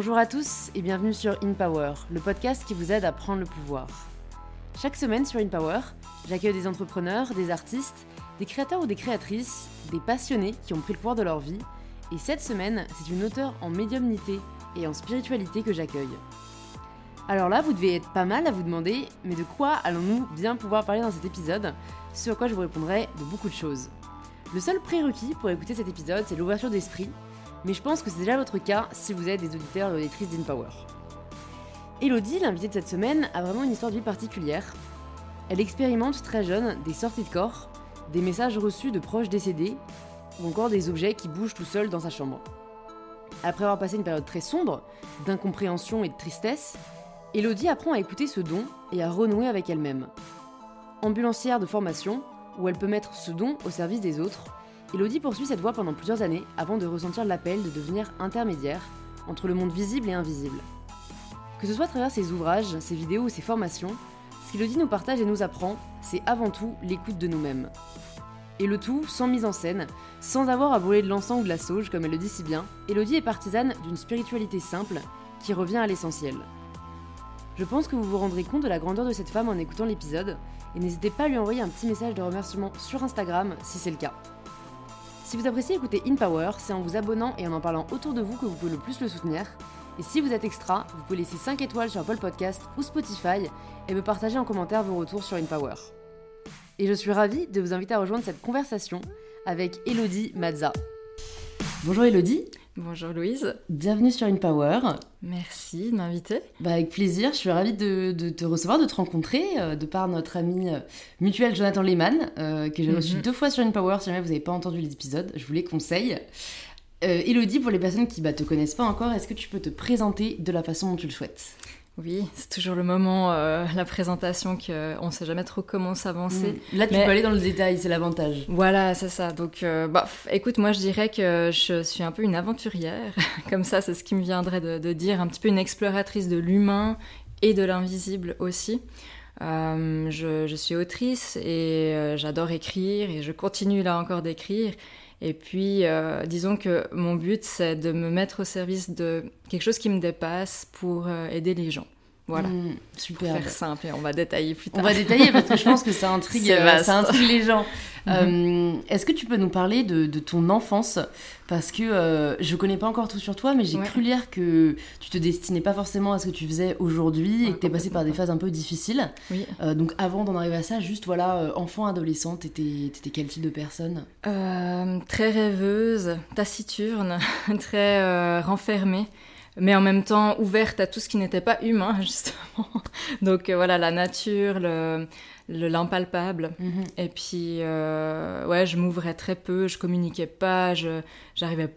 Bonjour à tous et bienvenue sur In Power, le podcast qui vous aide à prendre le pouvoir. Chaque semaine sur In Power, j'accueille des entrepreneurs, des artistes, des créateurs ou des créatrices, des passionnés qui ont pris le pouvoir de leur vie. Et cette semaine, c'est une auteure en médiumnité et en spiritualité que j'accueille. Alors là, vous devez être pas mal à vous demander, mais de quoi allons-nous bien pouvoir parler dans cet épisode? Ce à quoi je vous répondrai de beaucoup de choses. Le seul prérequis pour écouter cet épisode, c'est l'ouverture d'esprit, mais je pense que c'est déjà votre cas si vous êtes des auditeurs et auditrices d'InPower. Elodie, l'invitée de cette semaine, a vraiment une histoire de vie particulière. Elle expérimente très jeune des sorties de corps, des messages reçus de proches décédés, ou encore des objets qui bougent tout seuls dans sa chambre. Après avoir passé une période très sombre, d'incompréhension et de tristesse, Elodie apprend à écouter ce don et à renouer avec elle-même. Ambulancière de formation, où elle peut mettre ce don au service des autres, Elodie poursuit cette voie pendant plusieurs années avant de ressentir l'appel de devenir intermédiaire entre le monde visible et invisible. Que ce soit à travers ses ouvrages, ses vidéos ou ses formations, ce qu'Elodie nous partage et nous apprend, c'est avant tout l'écoute de nous-mêmes. Et le tout sans mise en scène, sans avoir à brûler de l'encens ou de la sauge, comme elle le dit si bien, Elodie est partisane d'une spiritualité simple qui revient à l'essentiel. Je pense que vous vous rendrez compte de la grandeur de cette femme en écoutant l'épisode, et n'hésitez pas à lui envoyer un petit message de remerciement sur Instagram si c'est le cas. Si vous appréciez écouter In Power, c'est en vous abonnant et en en parlant autour de vous que vous pouvez le plus le soutenir. Et si vous êtes extra, vous pouvez laisser 5 étoiles sur Apple Podcast ou Spotify et me partager en commentaire vos retours sur In Power. Et je suis ravie de vous inviter à rejoindre cette conversation avec Elodie Mazza. Bonjour Elodie. Bonjour Louise. Bienvenue sur InPower. Merci de m'inviter. Bah avec plaisir, je suis ravie de, te recevoir, de te rencontrer, euh, de par notre ami euh, mutuel Jonathan Lehman, euh, que j'ai reçu mhm. deux fois sur InPower. Si jamais vous n'avez pas entendu les épisodes, je vous les conseille. Elodie, pour les personnes qui ne bah, te connaissent pas encore, est-ce que tu peux te présenter de la façon dont tu le souhaites? Oui, c'est toujours le moment, euh, la présentation, qu'on ne sait jamais trop comment s'avancer. Mm. Là, tu peux aller dans le détail, c'est l'avantage. Voilà, c'est ça. Donc, euh, bah, écoute, moi, je dirais que je suis un peu une aventurière. Comme ça, c'est ce qui me viendrait de, dire, un petit peu une exploratrice de l'humain et de l'invisible aussi. Euh, je, je, suis autrice et j'adore écrire et je continue là encore d'écrire. Et puis, disons que mon but, c'est de me mettre au service de quelque chose qui me dépasse pour aider les gens. Voilà. Mmh, super. Pour faire simple et on va détailler plus tard. On va détailler parce que je pense que ça intrigue, euh, ça intrigue les gens. Mmh. Euh, est-ce que tu peux nous parler de, ton enfance? Parce que euh, je connais pas encore tout sur toi, mais j'ai cru lire que tu te destinais pas forcément à ce que tu faisais aujourd'hui et que tu es passé par des phases un peu difficiles. Oui. donc avant d'en arriver à ça, juste voilà, enfant, adolescente, t'étais étais quel type de personne? Très rêveuse, taciturne, très renfermée mais en même temps ouverte à tout ce qui n'était pas humain, justement. Donc euh, voilà, la nature, le, l'impalpable. Mhm. Et puis, euh, ouais, je m'ouvrais très peu, je communiquais pas, je, j'arrivais,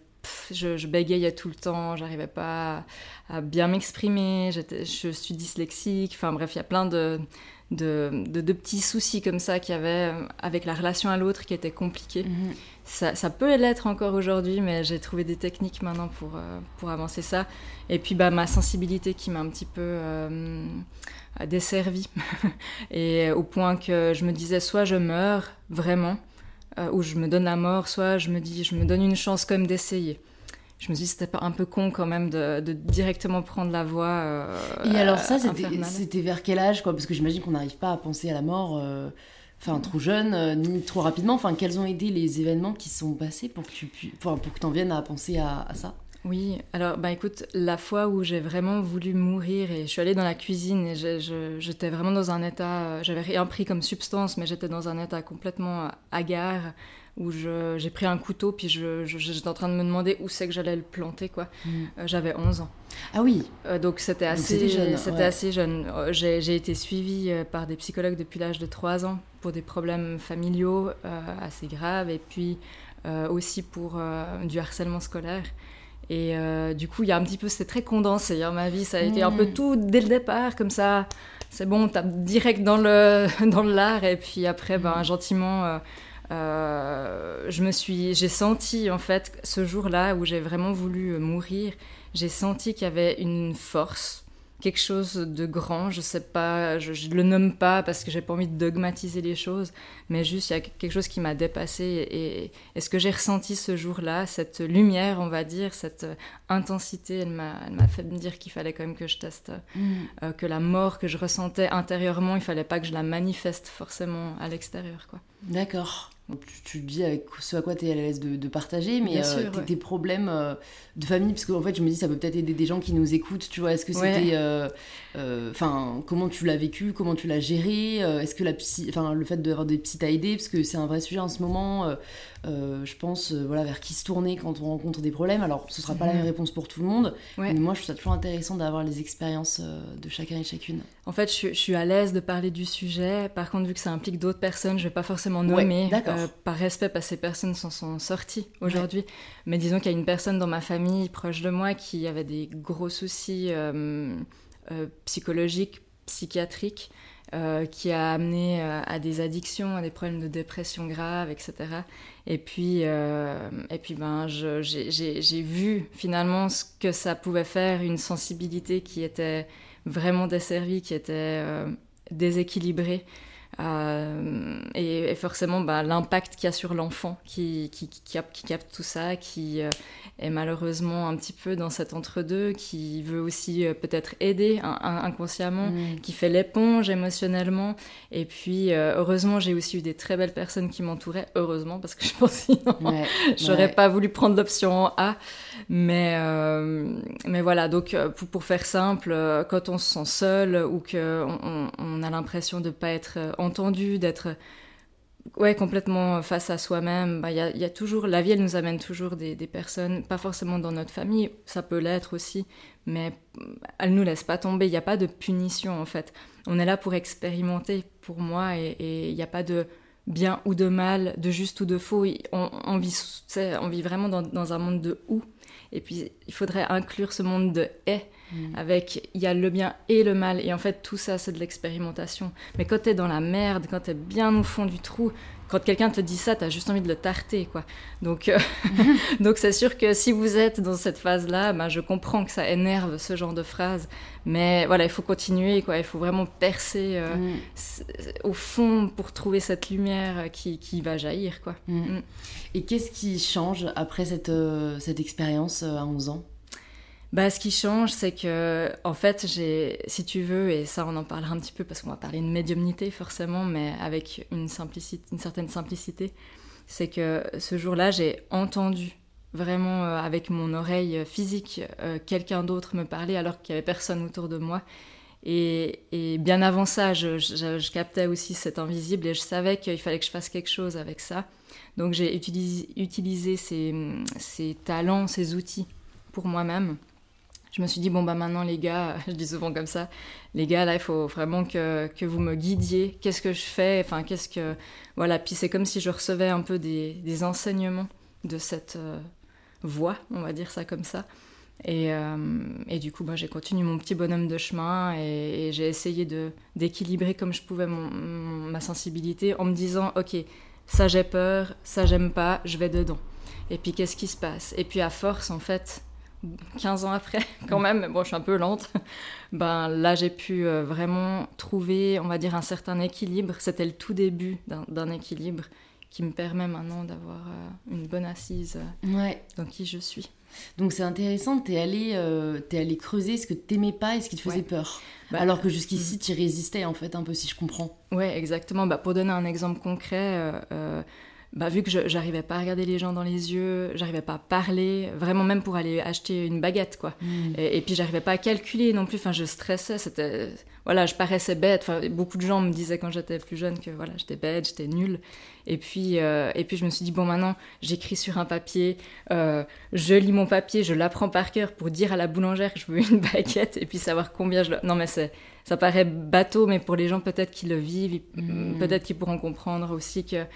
je, je, bégayais tout le temps, j'arrivais pas à, bien m'exprimer, je suis dyslexique, enfin bref, il y a plein de, de, de, petits soucis comme ça qu'il y avait avec la relation à l'autre qui étaient compliqués. Mhm ça, peut l'être encore aujourd'hui, mais j'ai trouvé des techniques maintenant pour, euh, pour avancer ça. Et puis bah, ma sensibilité qui m'a un petit peu euh, desservie. et au point que je me disais soit je meurs vraiment, euh, ou je me donne la mort, soit je me dis je me donne une chance quand même d'essayer. Je me suis dit c'était pas un peu con quand même de, directement prendre la voie. et alors ça, c'était vers quel âge quoi? Parce que j'imagine qu'on n'arrive pas à penser à la mort enfin trop jeune euh, ni trop rapidement. Enfin quels ont été les événements qui sont passés pour que tu pour que viennes à penser à, ça? Oui, alors bah écoute, la fois où j'ai vraiment voulu mourir et je suis allée dans la cuisine et j'étais vraiment dans un état, euh, j'avais rien pris comme substance, mais j'étais dans un état complètement hagard où j'ai pris un couteau puis j'étais en train de me demander où c'est que j'allais le planter quoi. Mm. Euh, j'avais 11 ans. Ah oui. Euh, donc c'était assez, jeune. Assez jeune. Euh, j'ai été suivie par des psychologues depuis l'âge de 3 ans pour des problèmes familiaux assez graves et puis aussi pour du harcèlement scolaire. Et du coup, il y a un petit peu, c'était très condensé hein, ma vie. Ça a été un peu mm. tout dès le départ, comme ça. C'est bon, on tape direct dans le dans l'art et puis après, ben mm. gentiment euh, je me suis, j'ai senti en fait ce jour-là où j'ai vraiment voulu euh, mourir, j'ai senti qu'il y avait une force quelque chose de grand. Je sais pas, je, ne le nomme pas parce que j'ai pas envie de dogmatiser les choses, mais juste il y a quelque chose qui m'a dépassé et, ce que j'ai ressenti ce jour-là, cette lumière, on va dire, cette intensité, elle m'a, elle m'a fait me dire qu'il fallait quand même que je teste, mm. euh, que la mort que je ressentais intérieurement, il fallait pas que je la manifeste forcément à l'extérieur, quoi. D'accord tu, dis avec ce à quoi tu es à l'aise de, partager, mais euh, tes, problèmes euh, de famille, parce qu'en fait, je me dis, ça peut peut-être aider des gens qui nous écoutent, tu vois. Est-ce que c'était. Euh, enfin, comment tu l'as vécu, comment tu l'as géré Est-ce que la psy, enfin, le fait d'avoir des psys t'a aidé Parce que c'est un vrai sujet en ce moment. Je pense, voilà, vers qui se tourner quand on rencontre des problèmes. Alors, ce sera pas la même réponse pour tout le monde, mais moi, je trouve ça toujours intéressant d'avoir les expériences de chacun et chacune. En fait, je, suis à l'aise de parler du sujet. Par contre, vu que ça implique d'autres personnes, je vais pas forcément nommer. Euh, par respect, parce que ces personnes s'en sont sorties aujourd'hui. Mais disons qu'il y a une personne dans ma famille proche de moi qui avait des gros soucis euh, euh, psychologiques, psychiatriques, qui a amené à des addictions, à des problèmes de dépression grave, etc. Et puis, et puis ben, j'ai vu finalement ce que ça pouvait faire, une sensibilité qui était vraiment desservie, qui était déséquilibrée. Euh, et, forcément, bah, l'impact qu'il y a sur l'enfant qui, qui, qui, capte, tout ça, qui euh, est malheureusement un petit peu dans cet entre-deux, qui veut aussi euh, peut-être aider inconsciemment, mm. qui fait l'éponge émotionnellement. Et puis, heureusement, j'ai aussi eu des très belles personnes qui m'entouraient, heureusement, parce que je pense sinon, j'aurais pas voulu prendre l'option A. Mais, mais voilà, donc pour, pour, faire simple, quand on se sent seul ou qu'on on, on a l'impression de ne pas être entendu, d'être ouais, complètement face à soi-même. Bah, il y, a, toujours, la vie, elle nous amène toujours des, personnes, pas forcément dans notre famille, ça peut l'être aussi, mais elle nous laisse pas tomber. Il n'y a pas de punition en fait. On est là pour expérimenter, pour moi, et il n'y a pas de bien ou de mal, de juste ou de faux. On, vit, on vit vraiment dans, dans, un monde de ou. Et puis, il faudrait inclure ce monde de et Mm. avec il y a le bien et le mal. Et en fait tout ça c'est de l'expérimentation. Mais quand t'es dans la merde quand t'es bien au fond du trou quand quelqu'un te dit ça t'as juste envie de le tarter quoi. Donc euh, donc c'est sûr que si vous êtes dans cette phase là ben, je comprends que ça énerve ce genre de phrase. Mais voilà il faut continuer quoi. Il faut vraiment percer euh, mm. au fond pour trouver cette lumière qui, qui va jaillir quoi. Mm. et qu'est-ce qui change après cette, euh, cette expérience à 11 ans? Bah, ce qui change, c'est que, en fait, j'ai, si tu veux, et ça, on en parlera un petit peu parce qu'on va parler de médiumnité forcément, mais avec une certaine simplicité, c'est que ce jour-là, j'ai entendu vraiment euh, avec mon oreille physique euh, quelqu'un d'autre me parler alors qu'il y avait personne autour de moi. Et, bien avant ça, je, captais aussi cet invisible et je savais qu'il fallait que je fasse quelque chose avec ça. Donc j'ai utilisé, ces talents, ces outils pour moi-même je me suis dit, bon, bah maintenant, les gars, je dis souvent comme ça, les gars, là, il faut vraiment que, que vous me guidiez. Qu'est-ce que je fais? Enfin, qu'est-ce que. Voilà, puis c'est comme si je recevais un peu des, des enseignements de cette euh, voie, on va dire ça comme ça. Et, euh, et du coup, bah, j'ai continué mon petit bonhomme de chemin et, j'ai essayé d'équilibrer comme je pouvais mon, ma sensibilité en me disant, ok, ça j'ai peur, ça j'aime pas, je vais dedans. Et puis qu'est-ce qui se passe? Et puis à force, en fait, 15 ans après, quand même, mais bon, je suis un peu lente, ben là, j'ai pu euh, vraiment trouver, on va dire, un certain équilibre. C'était le tout début d'un équilibre qui me permet maintenant d'avoir euh, une bonne assise euh, ouais. dans qui je suis. Donc c'est intéressant, tu es, es, allé creuser ce que t'aimais pas et ce qui te faisait peur. Bah, Alors que jusqu'ici, mm. tu résistais en fait un peu, si je comprends. Ouais, exactement. Bah, pour donner un exemple concret, bah, vu que j'arrivais pas à regarder les gens dans les yeux, j'arrivais pas à parler, vraiment même pour aller acheter une baguette, quoi. Hmm. Et, puis j'arrivais pas à calculer non plus, enfin je stressais, c'était... Voilà, je paraissais bête, enfin, beaucoup de gens me disaient quand j'étais plus jeune que voilà, j'étais bête, j'étais nulle. Et puis, euh, et puis je me suis dit, bon maintenant, j'écris sur un papier, euh, je lis mon papier, je l'apprends par cœur pour dire à la boulangère que je veux une baguette et puis savoir combien je... Non mais c'est... Ça paraît bateau, mais pour les gens peut-être qui le vivent, hmm. peut-être qu'ils pourront comprendre aussi que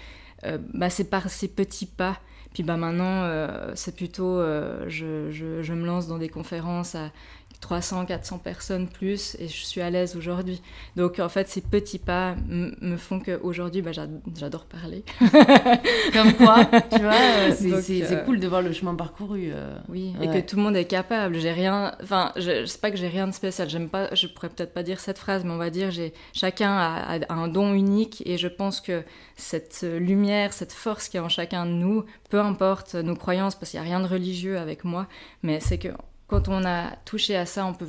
bah, c'est par ces petits pas. Puis bah maintenant, c'est plutôt, je, je, je, me lance dans des conférences à 300, 400 personnes plus et je suis à l'aise aujourd'hui. Donc en fait, ces petits pas me font qu'aujourd'hui, bah, j'adore parler. Comme quoi, tu vois, euh, c'est euh, cool de voir le chemin parcouru. Euh, oui, et que tout le monde est capable. J'ai rien, enfin, je, sais pas que j'ai rien de spécial. J'aime pas, je pourrais peut-être pas dire cette phrase, mais on va dire, j'ai chacun a, un don unique et je pense que cette lumière, cette force qui est en chacun de nous, peu importe nos croyances, parce qu'il y a rien de religieux avec moi, mais c'est que quand on a touché à ça, on peut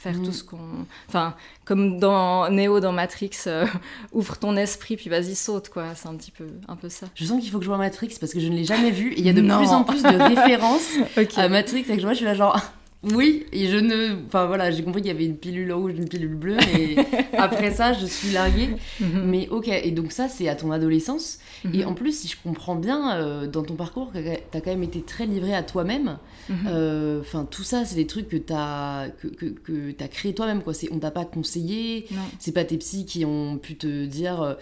faire tout mm. ce qu'on... Enfin, comme dans Neo dans Matrix, euh, ouvre ton esprit, puis vas-y, saute, quoi. C'est un petit peu, un peu ça. Je sens qu'il faut que je vois Matrix, parce que je ne l'ai jamais vu, et il y a de plus en plus de références à Matrix, et que je je suis là genre... Oui, et je ne. Enfin voilà, j'ai compris qu'il y avait une pilule rouge, une pilule bleue, et après ça, je suis larguée. Mhm. Mais ok, et donc ça, c'est à ton adolescence. Et mhm. en plus, si je comprends bien, euh, dans ton parcours, t'as quand même été très livré à toi-même. Mhm. Euh, enfin, tout ça, c'est des trucs que t'as que, que, que as créé toi-même, quoi. On t'a pas conseillé, c'est pas tes psys qui ont pu te dire. Euh,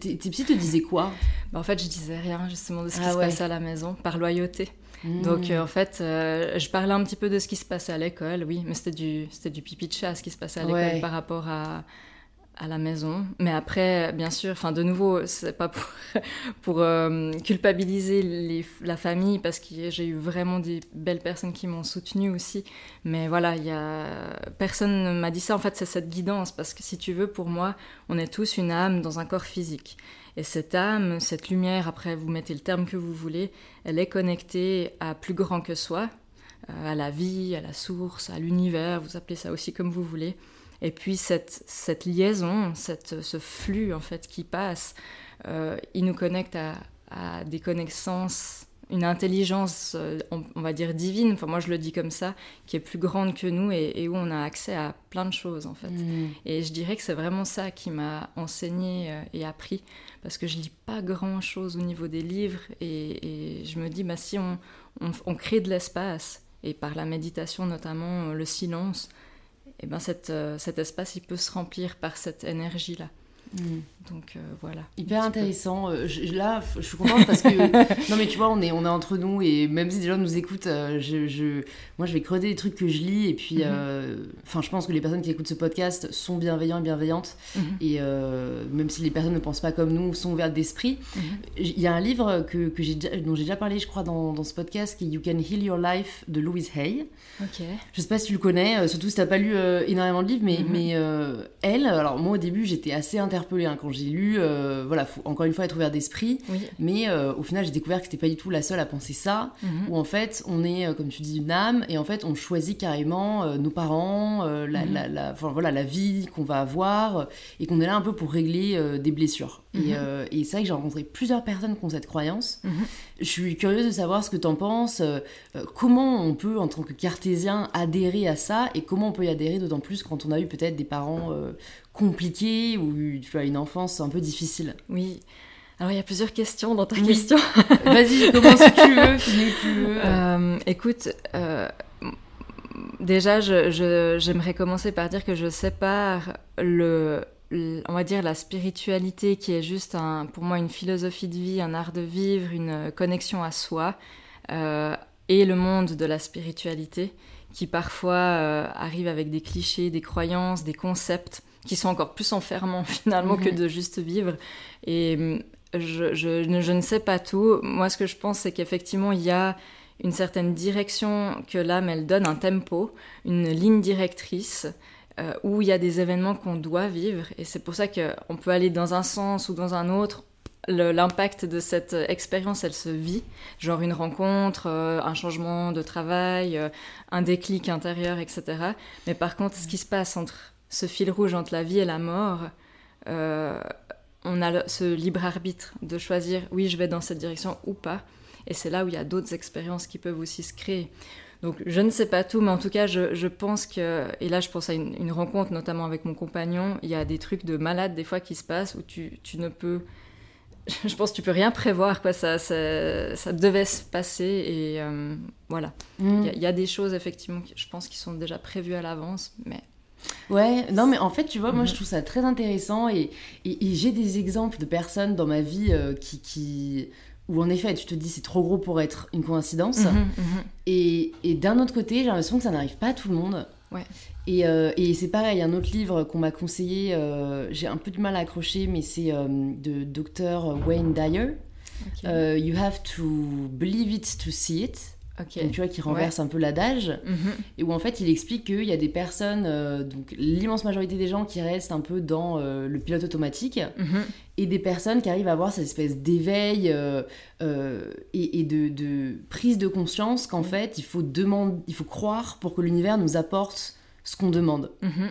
tes, psys te disaient quoi? Bah, En fait, je disais rien, justement, de ce qui ah se passait à la maison, par loyauté. Donc mmh. euh, en fait, euh, je parlais un petit peu de ce qui se passait à l'école, oui, mais c'était du, c'était du pipi de chat ce qui se passait à l'école par rapport à, à la maison. Mais après, bien sûr, enfin de nouveau, c'est pas pour, pour euh, culpabiliser les, la famille parce que j'ai eu vraiment des belles personnes qui m'ont soutenue aussi. Mais voilà, il y a personne ne m'a dit ça. En fait, c'est cette guidance parce que si tu veux, pour moi, on est tous une âme dans un corps physique. Et cette âme, cette lumière, après vous mettez le terme que vous voulez, elle est connectée à plus grand que soi, euh, à la vie, à la source, à l'univers, vous appelez ça aussi comme vous voulez. Et puis cette, cette liaison, cette, ce flux en fait qui passe, euh, il nous connecte à, à des connaissances une intelligence, euh, on, va dire divine, enfin moi je le dis comme ça, qui est plus grande que nous et, où on a accès à plein de choses en fait. Mm. Et je dirais que c'est vraiment ça qui m'a enseigné euh, et appris, parce que je lis pas grand chose au niveau des livres et, je me dis, bah, si on, on, crée de l'espace, et par la méditation notamment, le silence, et ben cette, euh, cet espace il peut se remplir par cette énergie-là. Mm. Donc euh, voilà. Hyper intéressant. Euh, là, je suis contente parce que non mais tu vois, on est on est entre nous et même si des gens nous écoutent, euh, je, je, moi je vais creuser les trucs que je lis et puis mhm. enfin je pense que les personnes qui écoutent ce podcast sont bienveillants et bienveillantes mhm. et même si les personnes ne pensent pas comme nous, sont ouvertes d'esprit. Mhm. Il y a un livre que, que j'ai dont j'ai déjà parlé, je crois, dans, dans, ce podcast qui est You Can Heal Your Life de Louise Hay. Ok. Je sais pas si tu le connais, surtout si t'as pas lu énormément de livres, mais mais elle, alors moi au début j'étais assez interpellée hein, quand j'ai lu, euh, voilà, encore une fois être ouvert d'esprit. Mais euh, au final, j'ai découvert que c'était pas du tout la seule à penser ça. Mhm. Où en fait, on est, euh, comme tu dis, une âme, et en fait, on choisit carrément nos parents, la, mhm. la, voilà, la vie qu'on va avoir, et qu'on est là un peu pour régler des blessures. Et, mhm. et c'est vrai que j'ai rencontré plusieurs personnes qui ont cette croyance. Je suis curieuse de savoir ce que tu en penses. comment on peut, en tant que cartésien, adhérer à ça, et comment on peut y adhérer, d'autant plus quand on a eu peut-être des parents compliqué ou tu as une enfance un peu difficile Oui. Alors il y a plusieurs questions dans ta question. Vas-y, commence si tu veux, finis tu veux. Euh, écoute, euh, déjà, j'aimerais commencer par dire que je sépare le, on va dire la spiritualité qui est juste un, pour moi une philosophie de vie, un art de vivre, une connexion à soi, euh, et le monde de la spiritualité qui parfois arrive avec des clichés, des croyances, des concepts qui sont encore plus enfermants finalement que mhm. de juste vivre. Et mm, je, je, je, ne sais pas tout. Moi, ce que je pense, c'est qu'effectivement, il y a une certaine direction que l'âme, elle donne, un tempo, une ligne directrice. Euh, où il y a des événements qu'on doit vivre et c'est pour ça qu'on peut aller dans un sens ou dans un autre l'impact de cette expérience, elle se vit, genre une rencontre, euh, un changement de travail, euh, un déclic intérieur, etc. Mais par contre, ce qui se passe entre ce fil rouge entre la vie et la mort, euh, on a ce libre arbitre de choisir oui, je vais dans cette direction ou pas. Et c'est là où il y a d'autres expériences qui peuvent aussi se créer. Donc je ne sais pas tout, mais en tout cas, je, pense que, et là je pense à une, rencontre notamment avec mon compagnon, il y a des trucs de malade des fois qui se passent où tu, ne peux, je pense que tu peux rien prévoir, quoi, ça, ça, devait se passer, et euh, voilà. Mm. Il y, y, a des choses effectivement, je pense, qui sont déjà prévues à l'avance, mais Ouais, non, mais en fait, tu vois, moi, je trouve ça très intéressant et, et, j'ai des exemples de personnes dans ma vie euh, qui, qui, où, en effet, tu te dis c'est trop gros pour être une coïncidence. Mhm, mhm. Et, et d'un autre côté, j'ai l'impression que ça n'arrive pas à tout le monde. Ouais. Et, euh, et c'est pareil, un autre livre qu'on m'a conseillé, euh, j'ai un peu du mal à accrocher, mais c'est de docteur Wayne Dyer. you have to believe it to see it. Donc, tu vois, qui renverse un peu l'adage. Mhm. Et où en fait, il explique qu'il y a des personnes, euh, donc l'immense majorité des gens qui restent un peu dans euh, le pilote automatique, mhm. et des personnes qui arrivent à avoir cette espèce d'éveil euh, et, de, prise de conscience qu'en fait, il faut, demander, il faut croire pour que l'univers nous apporte ce qu'on demande. Mhm.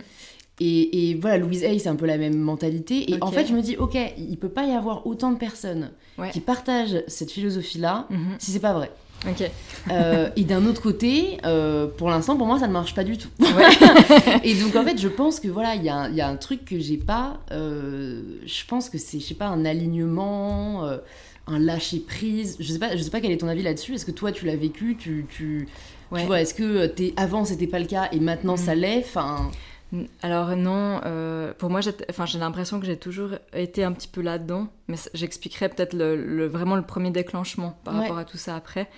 Et, voilà, Louise Hay, c'est un peu la même mentalité. Et en fait, je me dis, ok, il peut pas y avoir autant de personnes qui partagent cette philosophie-là si c'est pas vrai. Ok. Euh, et d'un autre côté, euh, pour l'instant, pour moi, ça ne marche pas du tout. et donc, en fait, je pense que voilà, il y, y, a un truc que j'ai pas. Euh, je pense que c'est, je sais pas, un alignement, un lâcher prise. Je sais pas, je sais pas quel est ton avis là-dessus. Est-ce que toi, tu l'as vécu Tu, tu, tu vois, est-ce que es, avant c'était pas le cas et maintenant ça mm. l'est? Enfin. Alors non, pour moi, j'ai l'impression que j'ai toujours été un petit peu là-dedans, mais j'expliquerai peut-être le, vraiment le premier déclenchement par rapport à tout ça après.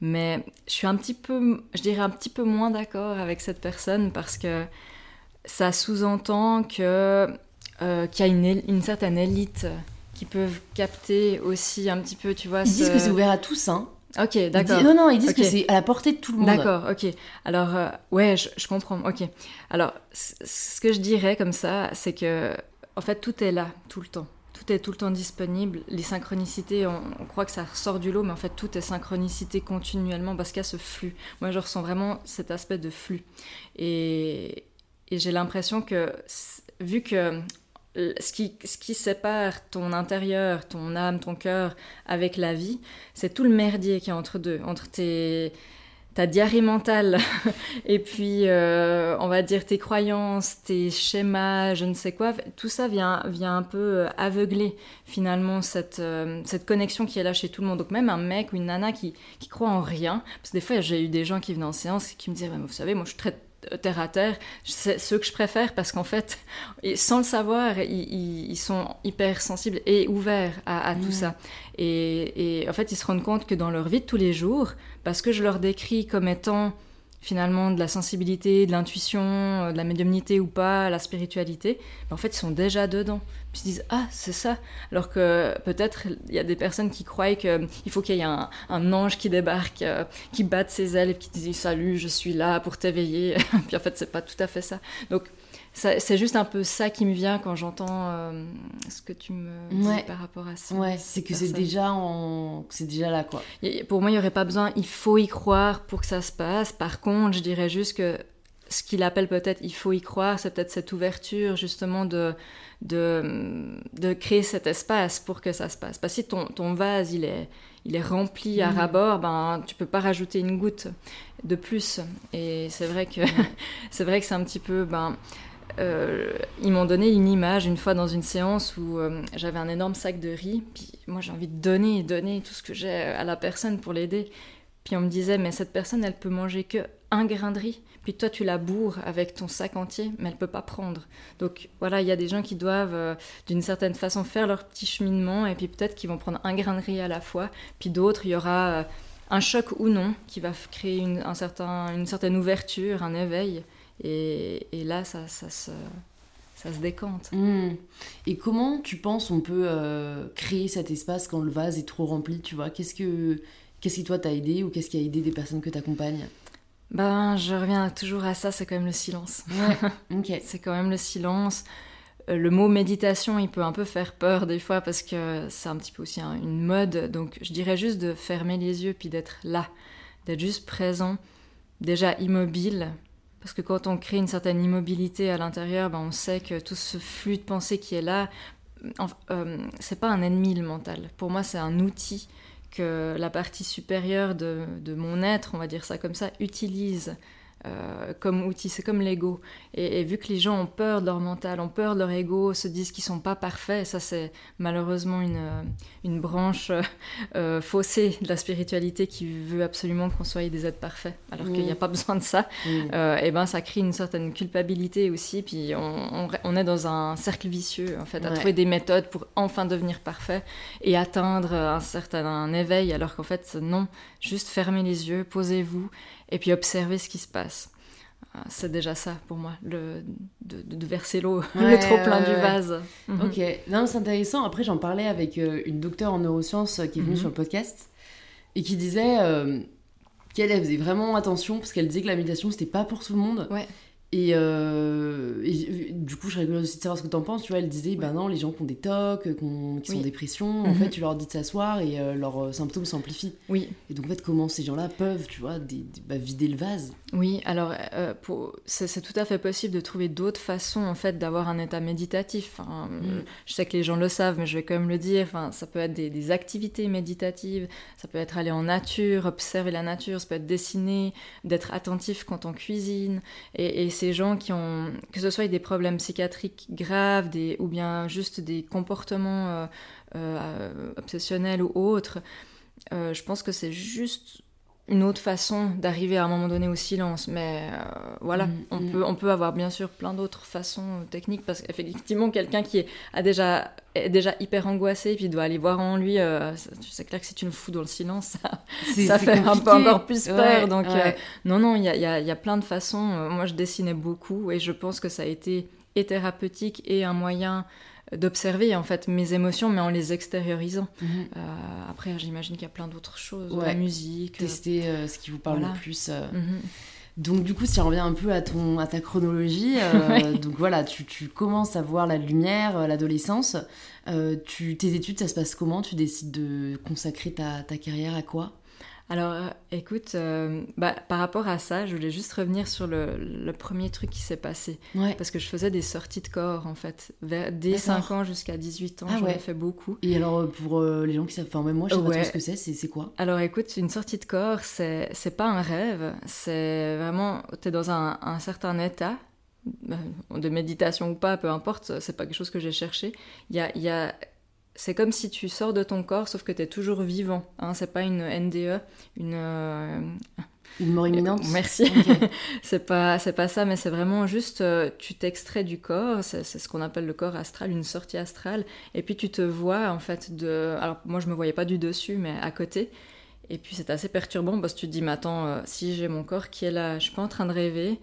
Mais je suis un petit peu, je dirais un petit peu moins d'accord avec cette personne parce que ça sous-entend que euh, qu'il y a une, une, certaine élite qui peuvent capter aussi un petit peu, tu vois. Ils disent que c'est ouvert à tous, hein. Ok, d'accord. Non, non, ils disent que c'est à la portée de tout le monde. D'accord, ok. Alors, euh, ouais, je, je, comprends. Ok. Alors, ce que je dirais comme ça, c'est que, en fait, tout est là, tout le temps tout est tout le temps disponible. Les synchronicités, on, croit que ça sort du lot, mais en fait, tout est synchronicité continuellement parce qu'il y a ce flux. Moi, je ressens vraiment cet aspect de flux. Et, j'ai l'impression que, vu que ce qui, qui sépare ton intérieur, ton âme, ton cœur avec la vie, c'est tout le merdier qui est entre deux, entre tes ta diarrhée mentale et puis euh, on va dire tes croyances, tes schémas, je ne sais quoi, tout ça vient, vient un peu euh, aveugler finalement cette, euh, cette connexion qui est là chez tout le monde. Donc même un mec ou une nana qui, croit en rien, parce que des fois j'ai eu des gens qui venaient en séance et qui me disaient, vous savez, moi je très terre à terre, c'est ceux que je préfère parce qu'en fait, sans le savoir, ils, sont hyper sensibles et ouverts à, tout ça. Et, en fait, ils se rendent compte que dans leur vie de tous les jours, parce que je leur décris comme étant finalement de la sensibilité, de l'intuition, euh, de la médiumnité ou pas, la spiritualité, en fait ils sont déjà dedans. Ils se disent ah c'est ça. Alors que peut-être il y a des personnes qui croient qu'il faut qu'il y ait un, ange qui débarque, euh, qui batte ses ailes et qui dit salut je suis là pour t'éveiller. Puis en fait c'est pas tout à fait ça. Donc c'est juste un peu ça qui me vient quand j'entends euh, ce que tu me dis par rapport à ça. Ouais, c'est que c'est déjà, en... c'est déjà là, quoi. pour moi, il n'y aurait pas besoin, il faut y croire pour que ça se passe. Par contre, je dirais juste que ce qu'il appelle peut-être il faut y croire, c'est peut-être cette ouverture, justement, de, de, de, créer cet espace pour que ça se passe. Parce que si ton, ton vase, il est, il est rempli à mmh. rabord, ben, tu peux pas rajouter une goutte de plus. Et c'est vrai que c'est vrai que c'est un petit peu... Ben, euh, ils m'ont donné une image une fois dans une séance où euh, j'avais un énorme sac de riz, puis moi j'ai envie de donner, donner tout ce que j'ai à la personne pour l'aider. Puis on me disait, mais cette personne, elle peut manger que un grain de riz. Puis toi, tu la bourres avec ton sac entier, mais elle peut pas prendre. Donc voilà, il y a des gens qui doivent, euh, d'une certaine façon, faire leur petit cheminement, et puis peut-être qu'ils vont prendre un grain de riz à la fois. Puis d'autres, il y aura un choc ou non qui va créer une, une certaine ouverture, un éveil. Et, là, ça, ça, se, ça se décante. Hmm. Et comment tu penses on peut euh, créer cet espace quand le vase est trop rempli, tu vois? Qu'est-ce que qu'est-ce qui toi t'a aidé ou qu'est-ce qui a aidé des personnes que tu accompagnes Ben, je reviens toujours à ça, c'est quand même le silence. Ouais, c'est quand même le silence. Euh, le mot méditation, il peut un peu faire peur des fois parce que c'est un petit peu aussi une mode. Donc je dirais juste de fermer les yeux puis d'être là, d'être juste présent, déjà immobile, parce que quand on crée une certaine immobilité à l'intérieur, ben on sait que tout ce flux de pensée qui est là, euh, c'est pas un ennemi le mental. Pour moi, c'est un outil que la partie supérieure de, mon être, on va dire ça comme ça, utilise euh, comme outil, c'est comme l'ego. Et, vu que les gens ont peur de leur mental, ont peur de leur ego, se disent qu'ils sont pas parfaits, ça c'est malheureusement une, euh, une branche euh, faussée de la spiritualité qui veut absolument qu'on soit des êtres parfaits, alors qu'il n'y a mm. pas besoin de ça. Mm. et ben ça crée une certaine culpabilité aussi, puis on, on, est dans un cercle vicieux en fait, à trouver des méthodes pour enfin devenir parfait et atteindre un certain un éveil, alors qu'en fait non, juste fermez les yeux, posez-vous et puis observer ce qui se passe. Euh, c'est déjà ça pour moi, le, de, verser l'eau, le trop plein du vase. Mhm. Ok, non, c'est intéressant. Après, j'en parlais avec euh, une docteure en neurosciences euh, qui est venue mhm. sur le podcast et qui disait qu'elle faisait vraiment attention parce qu'elle disait que la méditation c'était pas pour tout le monde. Ouais. Euh, et, du coup, je serais curieuse aussi de savoir ce que tu en penses. Tu vois, elle disait, ben non, les gens qui ont des tocs, qui, sont en dépression, en mhm. fait, tu leur dis de s'asseoir et euh, leurs euh, symptômes s'amplifient. Oui. Et donc, en fait, comment ces gens-là peuvent, tu vois, bah, vider le vase? Oui, alors, c'est tout à fait possible de trouver d'autres façons, en fait, d'avoir un état méditatif. Mhm. Je sais que les gens le savent, mais je vais quand même le dire. Enfin, ça peut être des, des, activités méditatives, ça peut être aller en nature, observer la nature, ça peut être dessiner, d'être attentif quand on cuisine. Et, et ces gens qui ont, que ce soit des problèmes psychiatriques graves ou bien juste des comportements euh, euh, obsessionnels ou autres, euh, je pense que c'est juste une autre façon d'arriver à un moment donné au silence. Mais voilà, mm, on, mm. Peut, on peut avoir bien sûr plein d'autres façons techniques parce qu'effectivement, quelqu'un qui est, a déjà, est déjà hyper angoissé puis doit aller voir en lui, c'est clair que si tu le fous dans le silence, ça, ça fait un peu encore plus peur. donc, non, non, il y a, y, a, y a, plein de façons. moi, je dessinais beaucoup et je pense que ça a été et thérapeutique et un moyen d'observer en fait mes émotions mais en les extériorisant. Mhm. Euh, après j'imagine qu'il y a plein d'autres choses, la musique. Tester euh, ce qui vous parle le plus. Euh. Mhm. Donc du coup, si on revient un peu à, ton, à ta chronologie, donc voilà, tu, tu, commences à voir la lumière, l'adolescence. tu, tes études, ça se passe comment? Tu décides de consacrer ta, ta carrière à quoi? Alors, euh, écoute, euh, bah, par rapport à ça, je voulais juste revenir sur le, premier truc qui s'est passé. Parce que je faisais des sorties de corps, en fait. dès 5 ans jusqu'à 18 ans, ah, j'en ai fait beaucoup. Et alors, euh, pour les gens qui savent... Enfin, même moi, je sais pas trop ce que c'est. C'est quoi? Alors, écoute, une sortie de corps, c'est pas un rêve. C'est vraiment... Tu es dans un, un certain état de méditation ou pas, peu importe, c'est pas quelque chose que j'ai cherché. Il y a, y a c'est comme si tu sors de ton corps, sauf que tu es toujours vivant. Hein, c'est pas une NDE, une. Euh, une mort imminente Merci. c'est pas, c'est pas ça, mais c'est vraiment juste, euh, tu t'extrais du corps, c'est, ce qu'on appelle le corps astral, une sortie astrale, et puis tu te vois, en fait, de. Alors, moi, je me voyais pas du dessus, mais à côté. Et puis, c'est assez perturbant parce que tu te dis, mais attends, euh, si j'ai mon corps qui est là, je suis pas en train de rêver,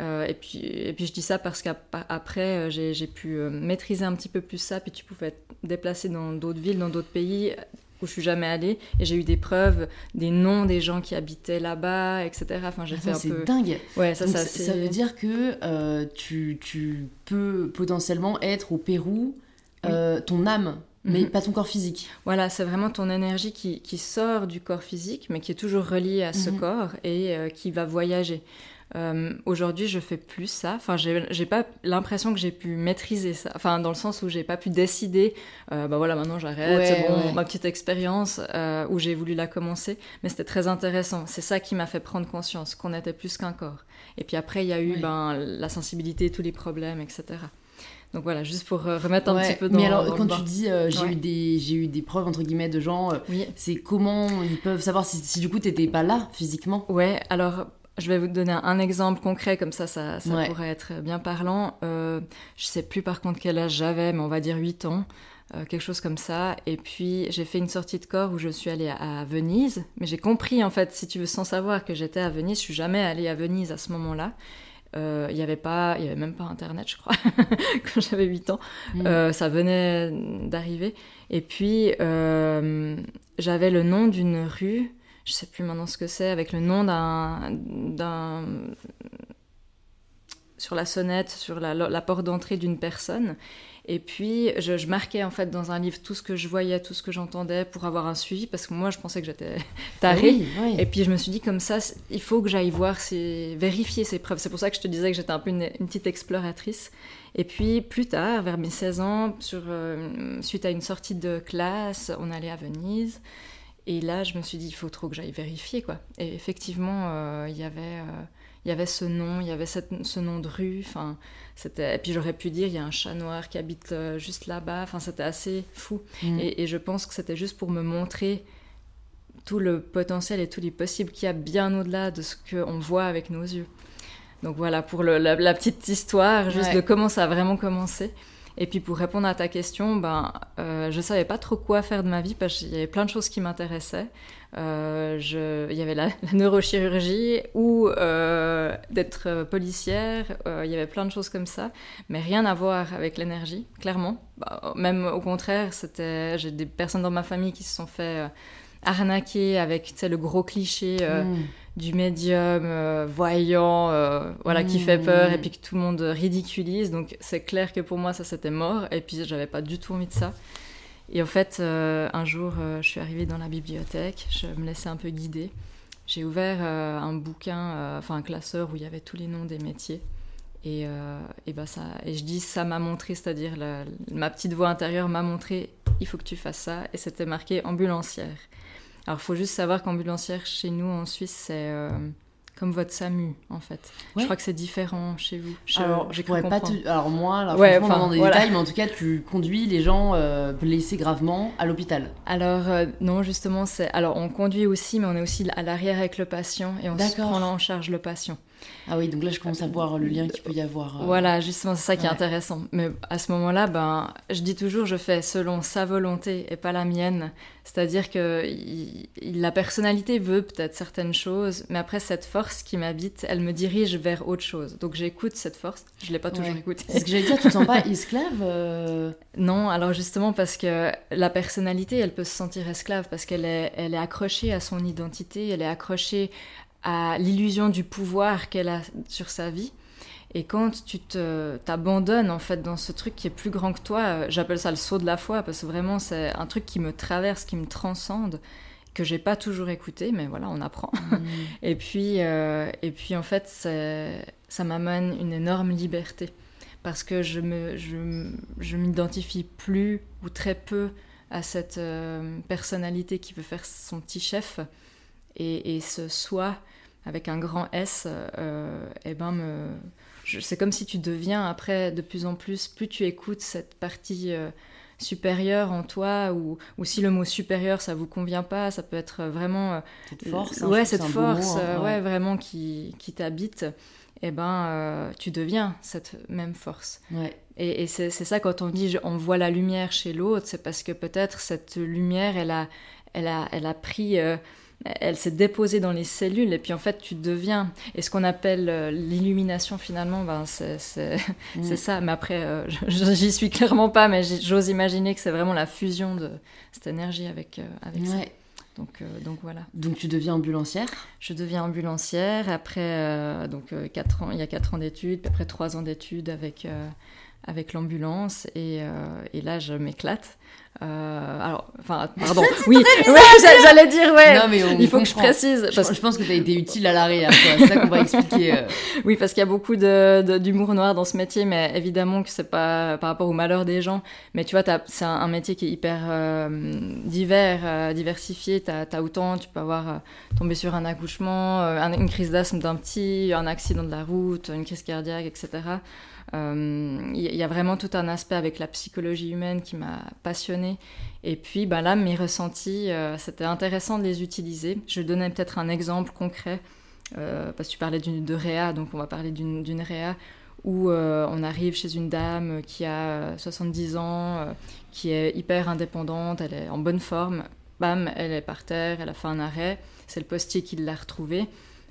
euh, et, puis, et puis je dis ça parce qu'après, euh, j'ai pu euh, maîtriser un petit peu plus ça, puis tu pouvais te déplacer dans d'autres villes, dans d'autres pays où je suis jamais allée, et j'ai eu des preuves, des noms des gens qui habitaient là-bas, etc. Enfin, j'ai fait un peu... C'est dingue Ouais, ça, ça, ça, veut dire que tu, tu, peux potentiellement être au Pérou, ton âme mais mhm. pas ton corps physique. Voilà, c'est vraiment ton énergie qui, qui, sort du corps physique, mais qui est toujours reliée à ce mhm. corps et qui va voyager. Euh, aujourd'hui, je fais plus ça. Enfin, j'ai pas l'impression que j'ai pu maîtriser ça. Enfin, dans le sens où j'ai pas pu décider. Euh, bah voilà, maintenant j'arrête. c'est bon, ma petite expérience euh, où j'ai voulu la commencer. Mais c'était très intéressant. C'est ça qui m'a fait prendre conscience qu'on était plus qu'un corps. Et puis après, il y a eu ben la sensibilité, tous les problèmes, etc. Donc voilà, juste pour remettre un petit peu dans Mais alors, quand tu dis j'ai eu des j'ai eu des preuves entre guillemets de gens, c'est comment ils peuvent savoir si, si du coup t'étais pas là physiquement? Ouais, alors je vais vous donner un exemple concret, comme ça, ça, pourrait être bien parlant. Euh, je sais plus par contre quel âge j'avais, mais on va dire 8 ans, euh, quelque chose comme ça. Et puis j'ai fait une sortie de corps où je suis allée à, Venise, mais j'ai compris en fait, si tu veux, sans savoir que j'étais à Venise, je suis jamais allée à Venise à ce moment-là. Euh, il n'y avait pas, il y avait même pas internet, je crois, quand j'avais 8 ans. Mm. Euh, ça venait d'arriver. Et puis j'avais le nom d'une rue je sais plus maintenant ce que c'est, avec le nom d'un, sur la sonnette, sur la, porte d'entrée d'une personne. Et puis, je, marquais en fait dans un livre tout ce que je voyais, tout ce que j'entendais pour avoir un suivi, parce que moi, je pensais que j'étais tarée. Et puis, je me suis dit, comme ça, il faut que j'aille voir, ces, vérifier ces preuves. C'est pour ça que je te disais que j'étais un peu une, petite exploratrice. Et puis, plus tard, vers mes 16 ans, sur, euh, suite à une sortie de classe, on allait à Venise. Et là, je me suis dit, il faut trop que j'aille vérifier, quoi. Et effectivement, euh, il y avait... Euh, il y avait ce nom, il y avait ce nom de rue. Enfin, c'était. Et puis j'aurais pu dire, il y a un chat noir qui habite euh, juste là-bas. Enfin, c'était assez fou. Mm. Et, je pense que c'était juste pour me montrer tout le potentiel et tous les possibles qu'il y a bien au-delà de ce qu'on voit avec nos yeux. Donc voilà pour la, petite histoire, juste de comment ça a vraiment commencé. Et puis pour répondre à ta question, ben, euh, je savais pas trop quoi faire de ma vie parce qu'il y avait plein de choses qui m'intéressaient. Euh, il y avait la, neurochirurgie ou euh, d'être euh, policière. Il y avait plein de choses comme ça, mais rien à voir avec l'énergie, clairement. Bah, même au contraire, c'était, j'ai des personnes dans ma famille qui se sont fait arnaquer avec le gros cliché. Mm du médium euh, voyant, euh, voilà, qui fait peur et puis que tout le monde ridiculise. Donc c'est clair que pour moi ça c'était mort et puis j'avais pas du tout envie de ça. Et en fait, euh, un jour, je suis arrivée dans la bibliothèque, je me laissais un peu guider. J'ai ouvert un bouquin, enfin un classeur où il y avait tous les noms des métiers. Et, et, bah ça, et je dis, ça m'a montré, c'est-à-dire ma petite voix intérieure m'a montré, il faut que tu fasses ça. Et c'était marqué ambulancière. Alors, il faut juste savoir qu'ambulancière chez nous en Suisse, c'est euh, comme votre SAMU en fait. Je crois que c'est différent chez vous. alors, je pourrais pas Alors moi, là, ouais, franchement, dans des détails, mais en tout cas, tu conduis les gens euh, blessés gravement à l'hôpital. Alors euh, non, justement, c'est. Alors on conduit aussi, mais on est aussi à l'arrière avec le patient et on prend en charge le patient. Ah oui, donc là je commence à voir le lien qu'il peut y avoir. Euh, voilà, justement, c'est ça qui est intéressant. Mais à ce moment-là, ben, je dis toujours, je fais selon sa volonté et pas la mienne. C'est-à-dire que la personnalité veut peut-être certaines choses, mais après cette force qui m'habite, elle me dirige vers autre chose. Donc j'écoute cette force. Je l'ai pas toujours écoutée. C'est ce que j'allais dire. Tu te sens pas esclave euh Non, alors justement parce que la personnalité, elle peut se sentir esclave parce qu'elle est, elle est accrochée à son identité, elle est accrochée à l'illusion du pouvoir qu'elle a sur sa vie. Et quand tu t'abandonnes en fait dans ce truc qui est plus grand que toi, euh, j'appelle ça le saut de la foi parce que vraiment c'est un truc qui me traverse, qui me transcende, que j'ai pas toujours écouté, mais voilà, on apprend. Mm. et puis euh, et puis en fait ça m'amène une énorme liberté parce que je me je, je m'identifie plus ou très peu à cette euh, personnalité qui veut faire son petit chef et, et ce soi avec un grand S, euh, eh ben me... c'est comme si tu deviens après de plus en plus, plus tu écoutes cette partie euh, supérieure en toi, ou, ou, si le mot supérieur ça vous convient pas, ça peut être vraiment euh, cette force, hein, ouais, cette force, hein, ouais. vraiment qui, qui t'habite. Eh ben, tu deviens cette même force. Ouais. Et, et c'est ça quand on dit on voit la lumière chez l'autre, c'est parce que peut-être cette lumière, elle a, elle a, elle a pris elle s'est déposée dans les cellules et puis en fait tu deviens et ce qu'on appelle euh, l'illumination finalement ben c'est mm. ça. Mais après euh, j'y suis clairement pas mais j'ose imaginer que c'est vraiment la fusion de cette énergie avec euh, avec ça. Donc, donc voilà. Donc tu deviens ambulancière? Je deviens ambulancière. Après donc quatre ans, il y a quatre ans d'études, puis après trois ans d'études avec avec l'ambulance. Et, et, là je m'éclate euh, alors, enfin, pardon. oui, j'allais dire, ouais. il faut que je précise. Parce... Je, pense que tu as été utile à l'arrière, c'est ça qu'on va expliquer. Euh. oui, parce qu'il y a beaucoup d'humour de, noir dans ce métier, mais évidemment que c'est pas par rapport au malheur des gens. Mais tu vois, c'est un, métier qui est hyper euh, divers, diversifié. Tu as, autant, tu peux avoir tombé sur un accouchement, une crise d'asthme d'un petit, un accident de la route, une crise cardiaque, etc. Il euh, y, a vraiment tout un aspect avec la psychologie humaine qui m'a passionnée. Et puis bah là, mes ressentis, euh, c'était intéressant de les utiliser. Je donner peut-être un exemple concret, euh, parce que tu parlais de réa, donc on va parler d'une réa où on arrive chez une dame qui a 70 ans, qui est hyper indépendante, elle est en bonne forme. Bam, elle est par terre, elle a fait un arrêt. C'est le postier qui l'a retrouvée.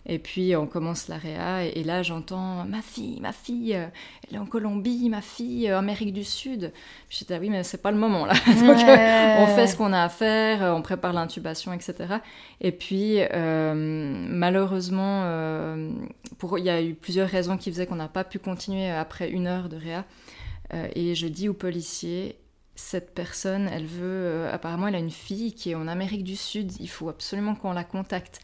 Et puis on commence la réa et, là j'entends ma fille, ma fille, euh, elle est en Colombie, ma fille, euh, Amérique du Sud. Je dis ah oui mais c'est pas le moment là. Donc euh, on fait ce qu'on a à faire, on prépare l'intubation, etc. Et puis malheureusement, pour il y a eu plusieurs raisons qui faisaient qu'on n'a pas pu continuer après une heure de réa. et je dis aux policiers cette personne, elle veut, apparemment, elle a une fille qui est en Amérique du Sud. Il faut absolument qu'on la contacte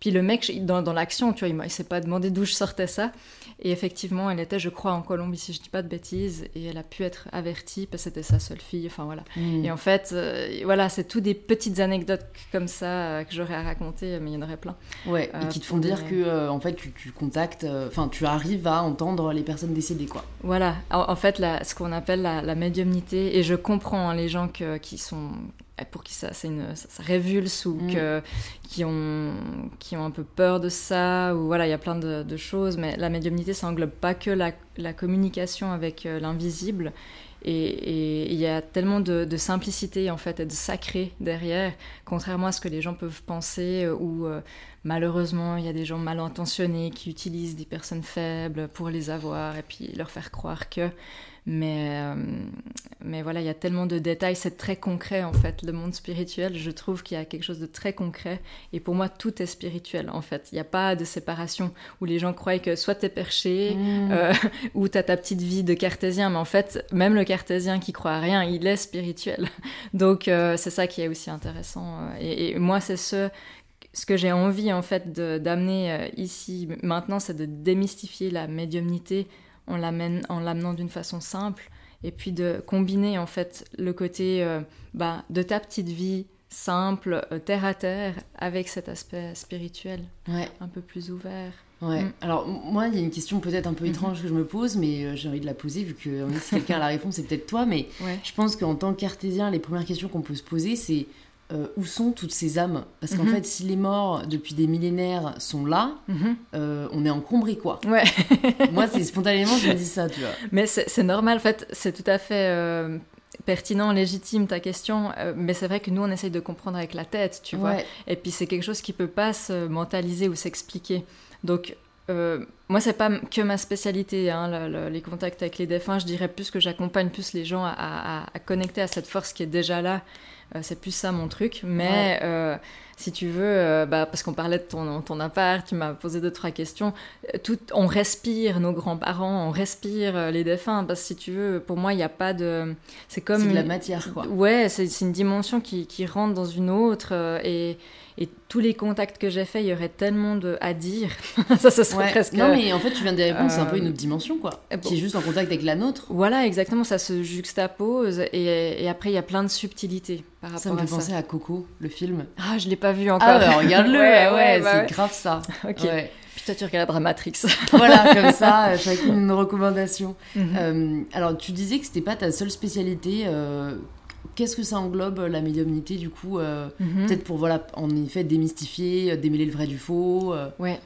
Puis le mec, dans, dans l'action, tu vois, il, il s'est pas demandé d'où je sortais ça. Et effectivement, elle était, je crois, en Colombie, si je dis pas de bêtises, et elle a pu être avertie parce que c'était sa seule fille. Enfin voilà. Mm. Et en fait, euh, voilà, c'est tout des petites anecdotes comme ça euh, que j'aurais à raconter, mais il y en aurait plein. Ouais, Euh, et qui te font dire les- que euh, en fait tu, tu contactes, euh, enfin tu arrives à entendre les personnes décédées quoi. Voilà, en, en fait, la- ce qu'on appelle la, la médiumnité, et je comprends hein, les gens que- qui sont pour qui ça, c'est une, ça, ça révulse ou Mm. que, qui, ont, qui ont un peu peur de ça, ou voilà, il y a plein de, de choses, mais la médiumnité, ça englobe pas que la, la communication avec euh, l'invisible, et il y a tellement de, de simplicité en fait et de sacré derrière, contrairement à ce que les gens peuvent penser, euh, où euh, malheureusement il y a des gens mal intentionnés qui utilisent des personnes faibles pour les avoir et puis leur faire croire que. Mais, euh, mais voilà, il y a tellement de détails, c'est très concret en fait, le monde spirituel. Je trouve qu'il y a quelque chose de très concret et pour moi tout est spirituel en fait. Il n'y a pas de séparation où les gens croient que soit t'es perché, Mm. euh, ou t'as ta petite vie de cartésien, mais en fait, même le cartésien qui croit à rien, il est spirituel. Donc euh, c'est ça qui est aussi intéressant. euh, Et, et moi, c'est ce, ce que j'ai envie en fait d'amener ici maintenant, c'est de démystifier la médiumnité en l'amène- en l'amenant d'une façon simple, et puis de combiner en fait le côté euh, bah, de ta petite vie simple, euh, terre à terre, avec cet aspect spirituel Ouais, un peu plus ouvert. ouais. Mm. Alors moi il y a une question peut-être un peu Mhm. étrange que je me pose, mais euh, j'ai envie de la poser vu que si quelqu'un a la réponse c'est peut-être toi, mais Ouais. je pense qu'en tant que cartésien les premières questions qu'on peut se poser c'est euh, où sont toutes ces âmes Parce qu'en Mhm. fait si les morts depuis des millénaires sont là, Mhm. euh, on est encombré quoi. Ouais. moi c'est spontanément je me dis ça tu vois. Mais c'est normal, en fait, c'est tout à fait euh, pertinent, légitime ta question, mais c'est vrai que nous, on essaye de comprendre avec la tête, tu vois. Et puis c'est quelque chose qui peut pas se mentaliser ou s'expliquer. Donc, euh, moi, c'est pas que ma spécialité, hein, le- le- les contacts avec les défunts. Je dirais plus que j'accompagne plus les gens à, à- à connecter à cette force qui est déjà là. Euh, c'est plus ça mon truc. Mais euh, si tu veux, euh, bah, parce qu'on parlait de ton, ton appart, tu m'as posé deux, trois questions. Tout, on respire nos grands-parents, on respire les défunts. Parce que si tu veux, pour moi, il n'y a pas de. C'est comme. C'est de la matière quoi. Ouais, c'est c'est une dimension qui, qui rentre dans une autre. et, et tous les contacts que j'ai faits, il y aurait tellement de, à dire. ça, ce serait Ouais. presque. Non mais en fait tu viens de répondre, c'est un peu euh, une autre dimension quoi. euh, Qui est juste en contact avec la nôtre. Voilà, exactement, ça se juxtapose. Et, et après, il y a plein de subtilités par rapport Ça me à fait ça. penser à Coco, le film. Ah, je l'ai pas vu encore. Ah bah regarde-le, ouais, ouais, bah c'est grave ça. Ok. Puis toi, tu regarderas Matrix. voilà, comme ça, euh, chacune une recommandation. Mhm. Euh, alors, tu disais que c'était pas ta seule spécialité. euh, Qu'est-ce que ça englobe la médiumnité du coup euh, Mhm. Peut-être pour voilà, en effet démystifier, euh, démêler le vrai du faux. euh. Ouais.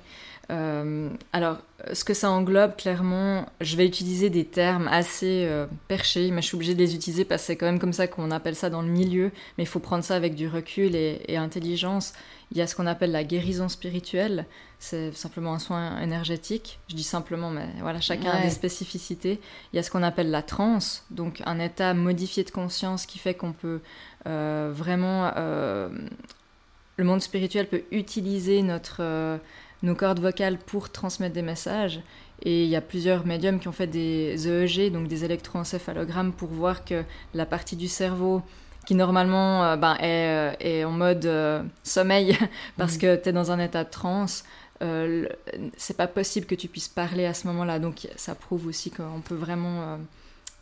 Euh, alors, ce que ça englobe, clairement, je vais utiliser des termes assez euh, perchés, mais je suis obligée de les utiliser parce que c'est quand même comme ça qu'on appelle ça dans le milieu, mais il faut prendre ça avec du recul et, et intelligence. Il y a ce qu'on appelle la guérison spirituelle, c'est simplement un soin énergétique. Je dis simplement, mais voilà, chacun a des spécificités. Il y a ce qu'on appelle la transe, donc un état modifié de conscience qui fait qu'on peut euh, vraiment... euh, le monde spirituel peut utiliser notre... euh, nos cordes vocales pour transmettre des messages. Et il y a plusieurs médiums qui ont fait des EEG, donc des électroencéphalogrammes, pour voir que la partie du cerveau qui normalement euh, ben, est, euh, est en mode euh, sommeil parce Mhm. que tu es dans un état de transe, euh, c'est pas possible que tu puisses parler à ce moment-là. Donc ça prouve aussi qu'on peut vraiment...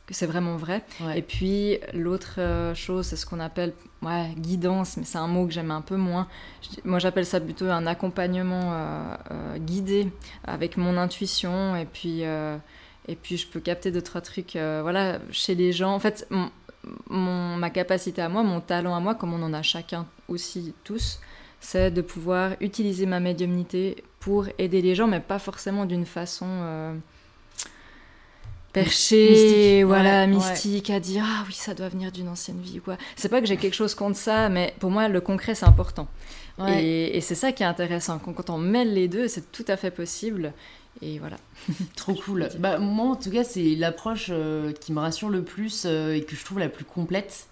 que c'est vraiment vrai. Ouais. Et puis l'autre euh, chose, c'est ce qu'on appelle ouais, guidance, mais c'est un mot que j'aime un peu moins. Moi j'appelle ça plutôt un accompagnement euh, euh, guidé avec mon intuition et puis, euh, et puis je peux capter deux, trois trucs voilà, chez les gens. En fait, mon, mon- ma capacité à moi, mon talent à moi, comme on en a chacun aussi tous, c'est de pouvoir utiliser ma médiumnité pour aider les gens, mais pas forcément d'une façon... perché, Mystique, voilà, ouais, mystique, à dire ah oui, ça doit venir d'une ancienne vie quoi. C'est pas que j'ai quelque chose contre ça, mais pour moi, le concret, c'est important. Ouais. Et, et c'est ça qui est intéressant. Quand, on mêle les deux, c'est tout à fait possible. Et voilà. Trop cool. Bah, moi, en tout cas, c'est l'approche euh, qui me rassure le plus euh, et que je trouve la plus complète.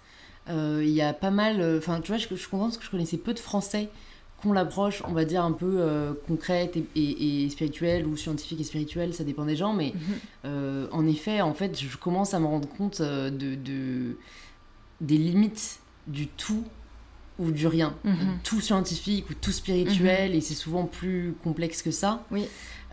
Euh, Il y a pas mal. Enfin, tu vois, je, je suis contente parce que je connaissais peu de Français qui ont l'approche, on va dire, un peu euh, concrète et, et- et spirituelle ou scientifique et spirituelle, ça dépend des gens. Mais euh, en effet, en fait, je commence à me rendre compte euh, de, de- des limites du tout ou du rien. Mhm. Tout scientifique ou tout spirituel, et c'est souvent plus complexe que ça. Oui.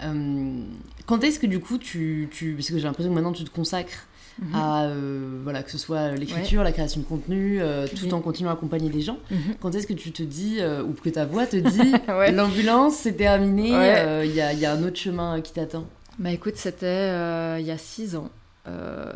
Euh, quand est-ce que du coup tu, tu parce que j'ai l'impression que maintenant tu te consacres Mhm. à euh, voilà que ce soit l'écriture, la création de contenu, euh, tout Oui. en continuant à accompagner les gens. Mhm. Quand est-ce que tu te dis euh, ou que ta voix te dit Ouais. l'ambulance c'est terminé, Ouais. il y, y a un autre chemin qui t'attend? Bah écoute, c'était il y a six ans.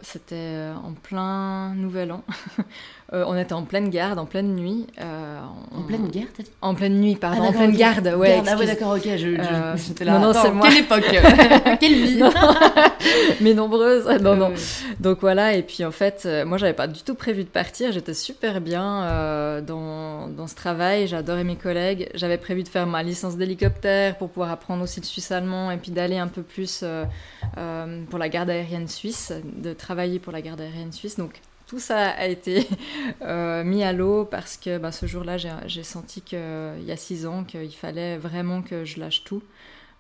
C'était en plein nouvel an. Euh, on était en pleine garde, en pleine nuit. euh, En pleine guerre, t'as dit? En pleine nuit, pardon. Ah, en pleine garde, ouais. Garde, ah ouais, d'accord, ok. Je, je- Euh, j'étais là. non, non, attends, c'est moi. Quelle époque? Quelle vie Non. mais nombreuses. Non, non. Euh, Donc voilà, et puis en fait, moi j'avais pas du tout prévu de partir, j'étais super bien dans, dans ce travail, j'adorais mes collègues, j'avais prévu de faire ma licence d'hélicoptère pour pouvoir apprendre aussi le suisse allemand et puis d'aller un peu plus pour la garde aérienne suisse, de travailler pour la garde aérienne suisse. Donc tout ça a été euh, mis à l'eau parce que bah, ce jour-là, j'ai senti qu'il y a six ans qu'il fallait vraiment que je lâche tout.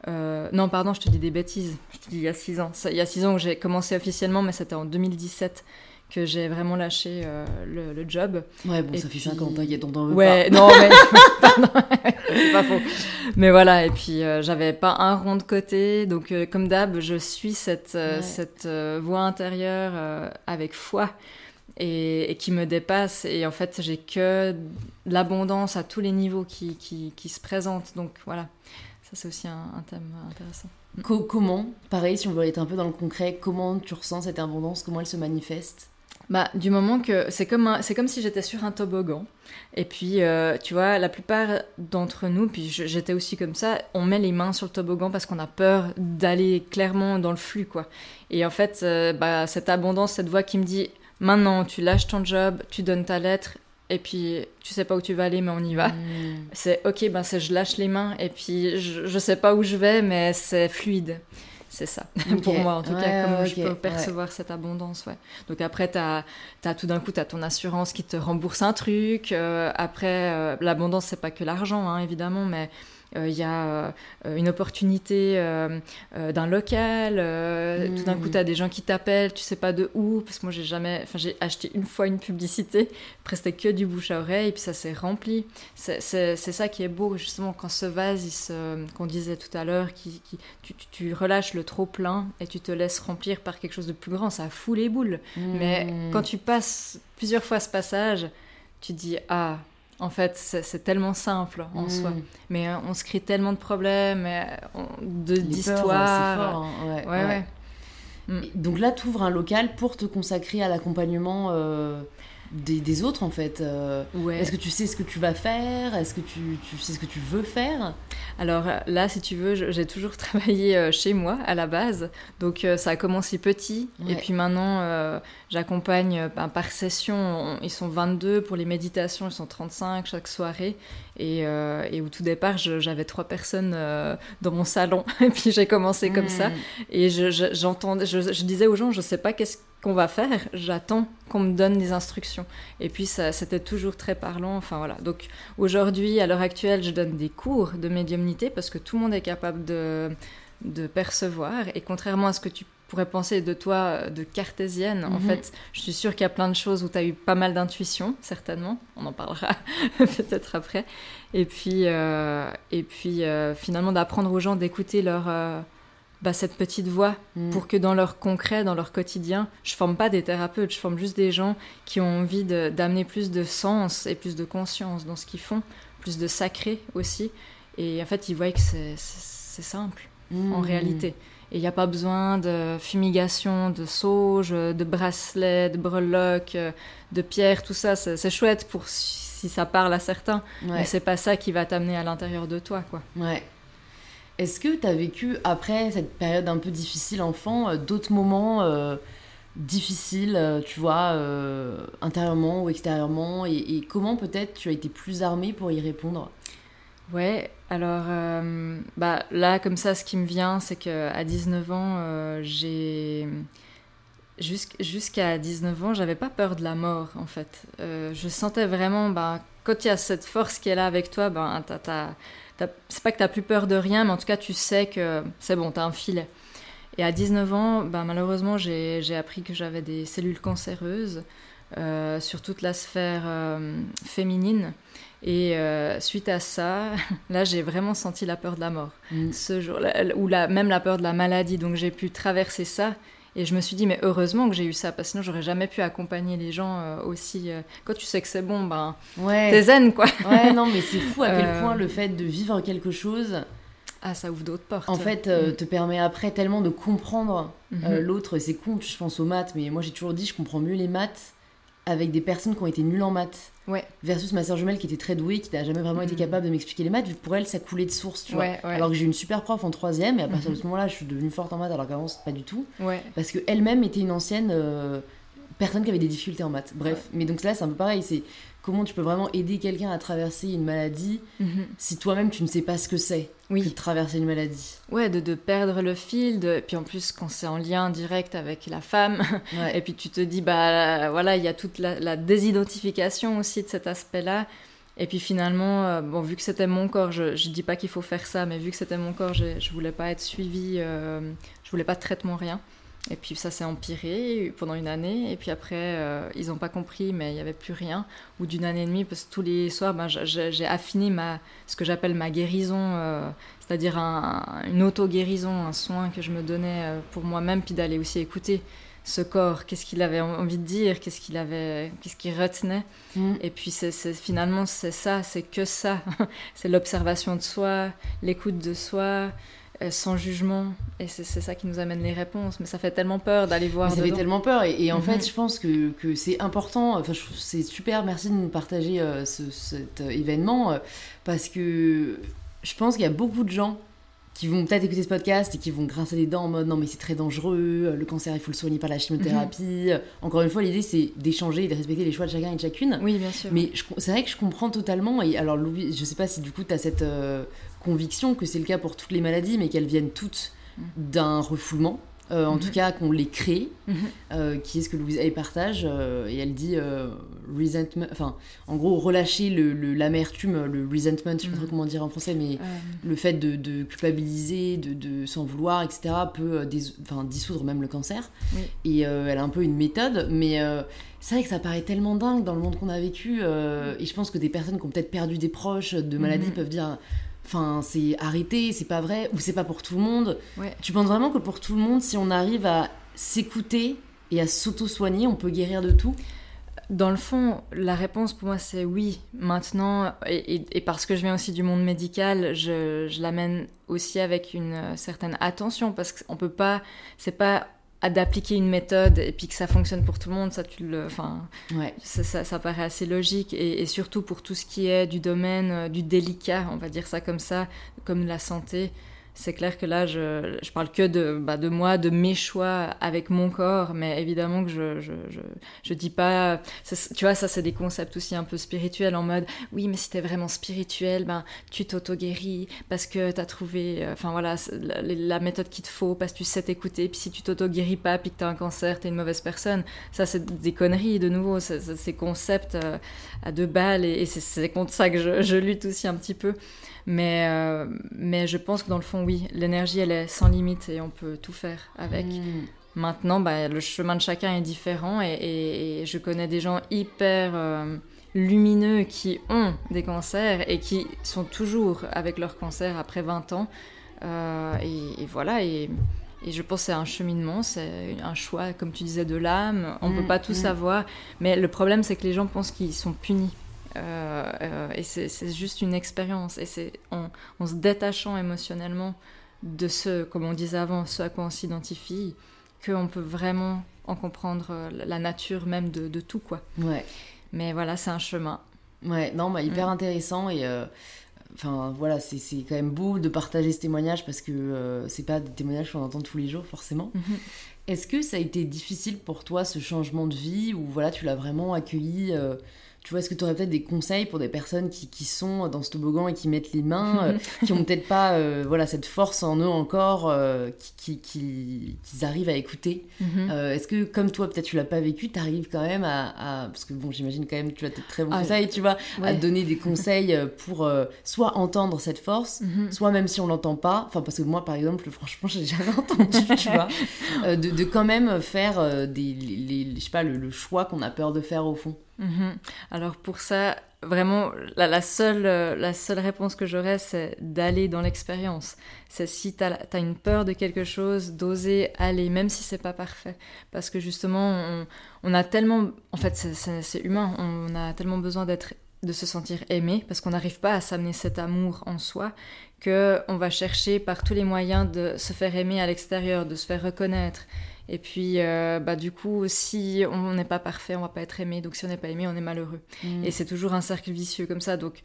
Euh, non, pardon, je te dis des bêtises. Je te dis il y a six ans. Ça- Il y a six ans que j'ai commencé officiellement, mais c'était en 2017 que j'ai vraiment lâché euh, le, le job. Ouais, bon, Et ça fait puis- 5 ans, t'inquiète, on t'en veut Ouais, non, mais c'est pas faux. Mais voilà, et puis euh, j'avais pas un rond de côté, donc euh, comme d'hab, je suis cette Ouais. cette voix intérieure avec foi et, et qui me dépasse. Et en fait, j'ai que l'abondance à tous les niveaux qui, qui, qui se présentent. Donc voilà, ça c'est aussi un, un thème intéressant. Co- comment Pareil, si on veut être un peu dans le concret, comment tu ressens cette abondance? Comment elle se manifeste? Bah, du moment que c'est comme c'est comme si j'étais sur un toboggan. Et puis, euh, tu vois, la plupart d'entre nous, puis j'étais aussi comme ça, on met les mains sur le toboggan parce qu'on a peur d'aller clairement dans le flux, quoi. Et en fait, euh, bah, cette abondance, cette voix qui me dit maintenant, tu lâches ton job, tu donnes ta lettre, et puis tu sais pas où tu vas aller, mais on y va. Hmm. C'est ok, ben c'est je lâche les mains, et puis je, je sais pas où je vais, mais c'est fluide. C'est ça, pour moi en tout Ouais, cas, comme je peux ouais. percevoir cette abondance. Ouais. Donc après, t'as as tout d'un coup, tu as ton assurance qui te rembourse un truc. euh, après, euh, l'abondance, c'est pas que l'argent, hein, évidemment, mais il y a euh, une opportunité euh, euh, d'un local. euh, Tout d'un coup, Mhm. tu as des gens qui t'appellent, tu sais pas de où, parce que moi, j'ai jamais. Enfin, j'ai acheté une fois une publicité, après, c'était que du bouche à oreille, et puis ça s'est rempli. C'est ça qui est beau, justement, quand ce vase, qu'on disait tout à l'heure, qui, qui- tu, tu- tu relâches le trop plein et tu te laisses remplir par quelque chose de plus grand, ça fout les boules. Mais Hmm. quand tu passes plusieurs fois ce passage, tu dis Ah, en fait, c'est tellement simple en Hmm. soi. Mais euh, on se crée tellement de problèmes, euh, d'histoires. hein, ouais, Ouais. Et Donc là, tu ouvres un local pour te consacrer à l'accompagnement euh, des, des autres, en fait. euh. Ouais. Est-ce que tu sais ce que tu vas faire? Est-ce que tu, tu sais ce que tu veux faire? Alors là, si tu veux, j'ai toujours travaillé euh, chez moi à la base. Donc euh, ça a commencé petit. Ouais. Et puis maintenant, euh, j'accompagne ben, par session. on- ils sont 22 pour les méditations, ils sont 35 chaque soirée. Et, euh, et au tout départ, j'avais trois personnes euh, dans mon salon. et puis j'ai commencé comme ça. Hmm. Et je, je- j'entendais, je, je disais aux gens, je sais pas qu'est-ce qu'on va faire, j'attends qu'on me donne des instructions. Et puis ça, c'était toujours très parlant. Enfin voilà. Donc aujourd'hui, à l'heure actuelle, je donne des cours de médiumnité parce que tout le monde est capable de, de percevoir. Et contrairement à ce que tu pourrais penser de toi, euh, de cartésienne, en Mhm. fait, je suis sûre qu'il y a plein de choses où tu as eu pas mal d'intuition, certainement. On en parlera peut-être après. Et puis, euh, et puis euh, finalement, d'apprendre aux gens d'écouter leur. euh, bah, cette petite voix Hmm. pour que dans leur concret, dans leur quotidien, je forme pas des thérapeutes, je forme juste des gens qui ont envie d'amener plus de sens et plus de conscience dans ce qu'ils font, plus de sacré aussi. Et en fait, ils voient que c'est- simple en Hmm. réalité. Et il n'y a pas besoin de fumigation, de sauge, de bracelets, de breloques, euh, de pierres, tout ça. C'est chouette pour si ça parle à certains, Ouais. mais c'est pas ça qui va t'amener à l'intérieur de toi, quoi. Ouais. Est-ce que tu as vécu, après cette période un peu difficile enfant, euh, d'autres moments euh, difficiles, tu vois, euh, intérieurement ou extérieurement? Et, et comment peut-être tu as été plus armée pour y répondre? Ouais, alors euh, bah, là, comme ça, ce qui me vient, c'est qu'à 19 ans, euh, j'ai. jusqu'- Jusqu'à 19 ans, j'avais pas peur de la mort, en fait. Euh, je sentais vraiment, bah, quand il y a cette force qui est là avec toi, ben, c'est pas que t'as plus peur de rien, mais en tout cas, tu sais que c'est bon, t'as un filet. Et à 19 ans, bah, malheureusement, j'ai appris que j'avais des cellules cancéreuses. Sur toute la sphère féminine. Et suite à ça, là, j'ai vraiment senti la peur de la mort. Mm. Ce jour-là, ou la, même la peur de la maladie. Donc, j'ai pu traverser ça et je me suis dit, mais heureusement que j'ai eu ça, parce que sinon j'aurais jamais pu accompagner les gens euh, aussi. Euh, quand tu sais que c'est bon, ben, ouais. t'es zen, quoi. ouais, non, mais c'est fou à quel euh. point le fait de vivre quelque chose. Ah, ça ouvre d'autres portes. En fait, mm. te permet après tellement de comprendre mm-hmm. l'autre. C'est con, je pense aux maths, mais moi j'ai toujours dit, je comprends mieux les maths avec des personnes qui ont été nulles en maths. Ouais. Versus ma soeur jumelle qui était très douée, qui n'a jamais vraiment été mm. capable de m'expliquer les maths, vu que pour elle, ça coulait de source, tu vois. Alors que j'ai eu une super prof en troisième, et à partir de mm-hmm. ce moment-là, je suis devenue forte en maths, alors qu'avant, pas du tout. Parce qu'elle-même était une ancienne euh, personne qui avait des difficultés en maths. Bref, mais donc là, c'est un peu pareil, c'est comment tu peux vraiment aider quelqu'un à traverser une maladie mhm. si toi-même tu ne sais pas ce que c'est? Oui. que de traverser une maladie. Ouais, de, de perdre le fil, de... puis en plus quand c'est en lien direct avec la femme, et puis tu te dis, bah voilà, il y a toute la, désidentification aussi de cet aspect-là. Et puis finalement, euh, bon, vu que c'était mon corps, je, je dis pas qu'il faut faire ça, mais vu que c'était mon corps, je, je voulais pas être suivie, euh, je voulais pas de traitement, rien. Et puis ça s'est empiré pendant une année. Et puis après, euh, ils n'ont pas compris, mais il n'y avait plus rien. Ou d'une année et demie, parce que tous les soirs, ben, j'ai affiné ma, ce que j'appelle ma guérison, euh, c'est-à-dire une auto-guérison, un soin que je me donnais euh, pour moi-même, puis d'aller aussi écouter ce corps, qu'est-ce qu'il avait envie de dire, qu'est-ce qu'il avait, qu'est-ce qu'il retenait? Mm. Et puis c'est, finalement c'est ça, c'est que ça, c'est l'observation de soi, l'écoute de soi, sans jugement. Et c'est ça qui nous amène les réponses. Mais ça fait tellement peur d'aller voir. Ça fait tellement peur. Et, en fait, mhm. je pense que, que c'est important. Enfin, c'est super. Merci de nous partager euh, cet euh, événement. parce que je pense qu'il y a beaucoup de gens qui vont peut-être écouter ce podcast et qui vont grincer les dents en mode non mais c'est très dangereux, le cancer il faut le soigner par la chimiothérapie. Mhm. Encore une fois l'idée c'est d'échanger et de respecter les choix de chacun et de chacune. Oui bien sûr. Mais c'est vrai que je comprends totalement et alors Louis, je sais pas si du coup tu as cette conviction que c'est le cas pour toutes les maladies, mais qu'elles viennent toutes mm. d'un refoulement. Euh, en mm-hmm. tout cas, qu'on les crée, mm-hmm. euh, qui est ce que Louise A partage, euh, et elle dit resentment, enfin, en gros, relâcher l'amertume, le, resentment, je sais pas mm. comment dire en français, mais le fait de, culpabiliser, de, s'en vouloir, etc., peut dissoudre même le cancer. Et elle a un peu une méthode, mais c'est vrai que ça paraît tellement dingue dans le monde qu'on a vécu, et je pense que des personnes qui ont peut-être perdu des proches de maladies peuvent dire Enfin, c'est arrêté, c'est pas vrai, ou c'est pas pour tout le monde. Tu penses vraiment que pour tout le monde, si on arrive à s'écouter et à s'auto-soigner, on peut guérir de tout? Dans le fond, la réponse pour moi c'est oui. Maintenant, et, parce que je viens aussi du monde médical, je, je l'amène aussi avec une certaine attention parce qu'on peut pas, c'est pas d'appliquer une méthode et puis que ça fonctionne pour tout le monde, ça, tu le, enfin, ouais. ça, ça, paraît assez logique. Et, surtout pour tout ce qui est du domaine euh, du délicat, on va dire ça comme ça, comme la santé, c'est clair que là, je, je parle que de, bah, de moi, de mes choix avec mon corps, mais évidemment que je, je, je, je dis pas. Tu vois, ça, c'est des concepts aussi un peu spirituels en mode oui, mais si t'es vraiment spirituel, ben, tu t'auto-guéris parce que t'as trouvé, euh, enfin voilà, la, méthode qu'il te faut, parce que tu sais t'écouter, puis si tu t'auto-guéris pas, puis que t'as un cancer, t'es une mauvaise personne. Ça, c'est des conneries, de nouveau, ces concepts euh, à deux balles, et, c'est contre ça que je lutte aussi un petit peu. Mais, euh, mais je pense que dans le fond, oui, l'énergie, elle est sans limite et on peut tout faire avec. Hmm. Maintenant, bah, le chemin de chacun est différent et, je connais des gens hyper euh, lumineux qui ont des cancers et qui sont toujours avec leur cancer après 20 ans. Euh, et, voilà, et, je pense que c'est un cheminement, c'est un choix, comme tu disais, de l'âme. On ne peut hmm, pas tout hmm. savoir, mais le problème, c'est que les gens pensent qu'ils sont punis et c'est juste une expérience. Et c'est en, se détachant émotionnellement de ce, comme on disait avant, ce à quoi on s'identifie, qu'on peut vraiment en comprendre euh, la nature même de, tout, quoi. Ouais. Mais voilà, c'est un chemin. Ouais, non, bah, hyper mm. intéressant et enfin voilà, c'est quand même beau de partager ce témoignage parce que c'est pas des témoignages qu'on entend tous les jours forcément. Mm-hmm. Est-ce que ça a été difficile pour toi ce changement de vie ou voilà, tu l'as vraiment accueilli tu vois, est-ce que tu aurais peut-être des conseils pour des personnes qui, qui, sont dans ce toboggan et qui mettent les mains, euh, qui ont peut-être pas euh, voilà, cette force en eux encore, euh, qui, qui, qui, arrivent à écouter mhm. Est-ce que, comme toi, peut-être tu l'as pas vécu, tu arrives quand même à, Parce que bon, j'imagine quand même tu as très bons ah, conseils, tu vois, à donner des conseils pour soit entendre cette force, mhm. soit même si on l'entend pas, enfin, parce que moi, par exemple, franchement, j'ai jamais entendu, tu vois, de, de, quand même faire des, les, je sais pas, le choix qu'on a peur de faire au fond. Mhm. Alors pour ça, vraiment, la, seule, euh, la seule réponse que j'aurais, c'est d'aller dans l'expérience. C'est si tu as, une peur de quelque chose, d'oser aller, même si c'est pas parfait. Parce que justement, on, a tellement... En fait, c'est humain, on a tellement besoin d'être de se sentir aimé parce qu'on n'arrive pas à s'amener cet amour en soi que on va chercher par tous les moyens de se faire aimer à l'extérieur, de se faire reconnaître et puis, euh, bah, du coup, si on n'est pas parfait, on va pas être aimé. Donc, si on n'est pas aimé, on est malheureux. Mm. Et c'est toujours un cercle vicieux comme ça. Donc,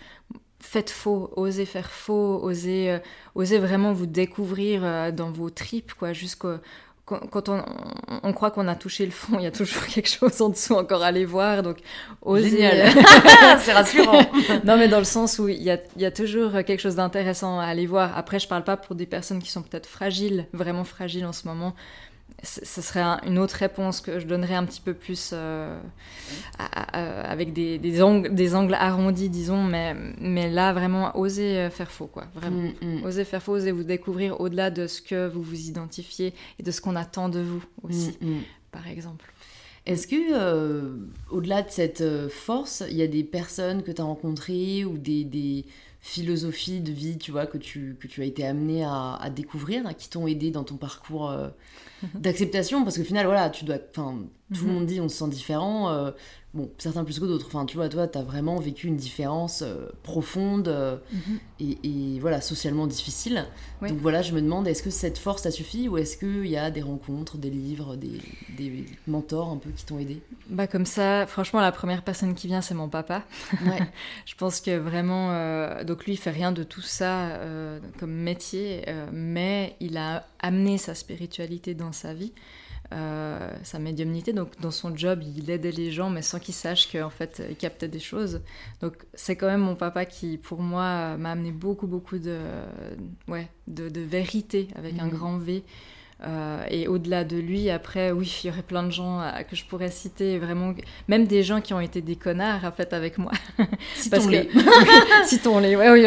faites faux, osez faire faux, osez, euh, osez vraiment vous découvrir euh, dans vos tripes, quoi, jusqu'au quand, on, on, croit qu'on a touché le fond, il y a toujours quelque chose en dessous encore à aller voir. Donc, osez. c'est rassurant. non, mais dans le sens où il y a, il y a toujours quelque chose d'intéressant à aller voir. Après, je parle pas pour des personnes qui sont peut-être fragiles, vraiment fragiles en ce moment ce serait une autre réponse que je donnerais un petit peu plus euh, avec des, des, angles, des angles arrondis, disons, mais, mais là, vraiment, oser euh, faire faux, quoi. Vraiment. Mm, mm. Oser faire faux, oser vous découvrir au-delà de ce que vous vous identifiez et de ce qu'on attend de vous aussi, mm, par exemple. Est-ce que, euh, au-delà de cette force, il y a des personnes que tu as rencontrées ou des, des, philosophies de vie, tu vois, que tu, que tu as été amené à, à découvrir, qui t'ont aidé dans ton parcours d'acceptation parce que final voilà tu dois enfin tout le mhm. monde dit on se sent différent euh, bon certains plus que d'autres. Enfin tu vois toi tu as vraiment vécu une différence euh, profonde euh, mhm. et, voilà socialement difficile. Donc voilà je me demande est-ce que cette force t'a suffi ou est-ce qu'il y a des rencontres des livres des, des mentors un peu qui t'ont aidé? Bah comme ça franchement la première personne qui vient c'est mon papa. Je pense que vraiment donc lui il fait rien de tout ça comme métier mais il a amené sa spiritualité dans sa vie, euh, sa médiumnité. Donc, dans son job, il aidait les gens, mais sans qu'ils sachent qu'en fait, il captait des choses. Donc, c'est quand même mon papa qui, pour moi, m'a amené beaucoup, beaucoup de, ouais, de, vérité avec un mhm. grand V. Euh, et au-delà de lui, après, oui, il y aurait plein de gens euh, que je pourrais citer, vraiment, même des gens qui ont été des connards, en fait, avec moi. Citons-les. Citons-les, ouais, oui,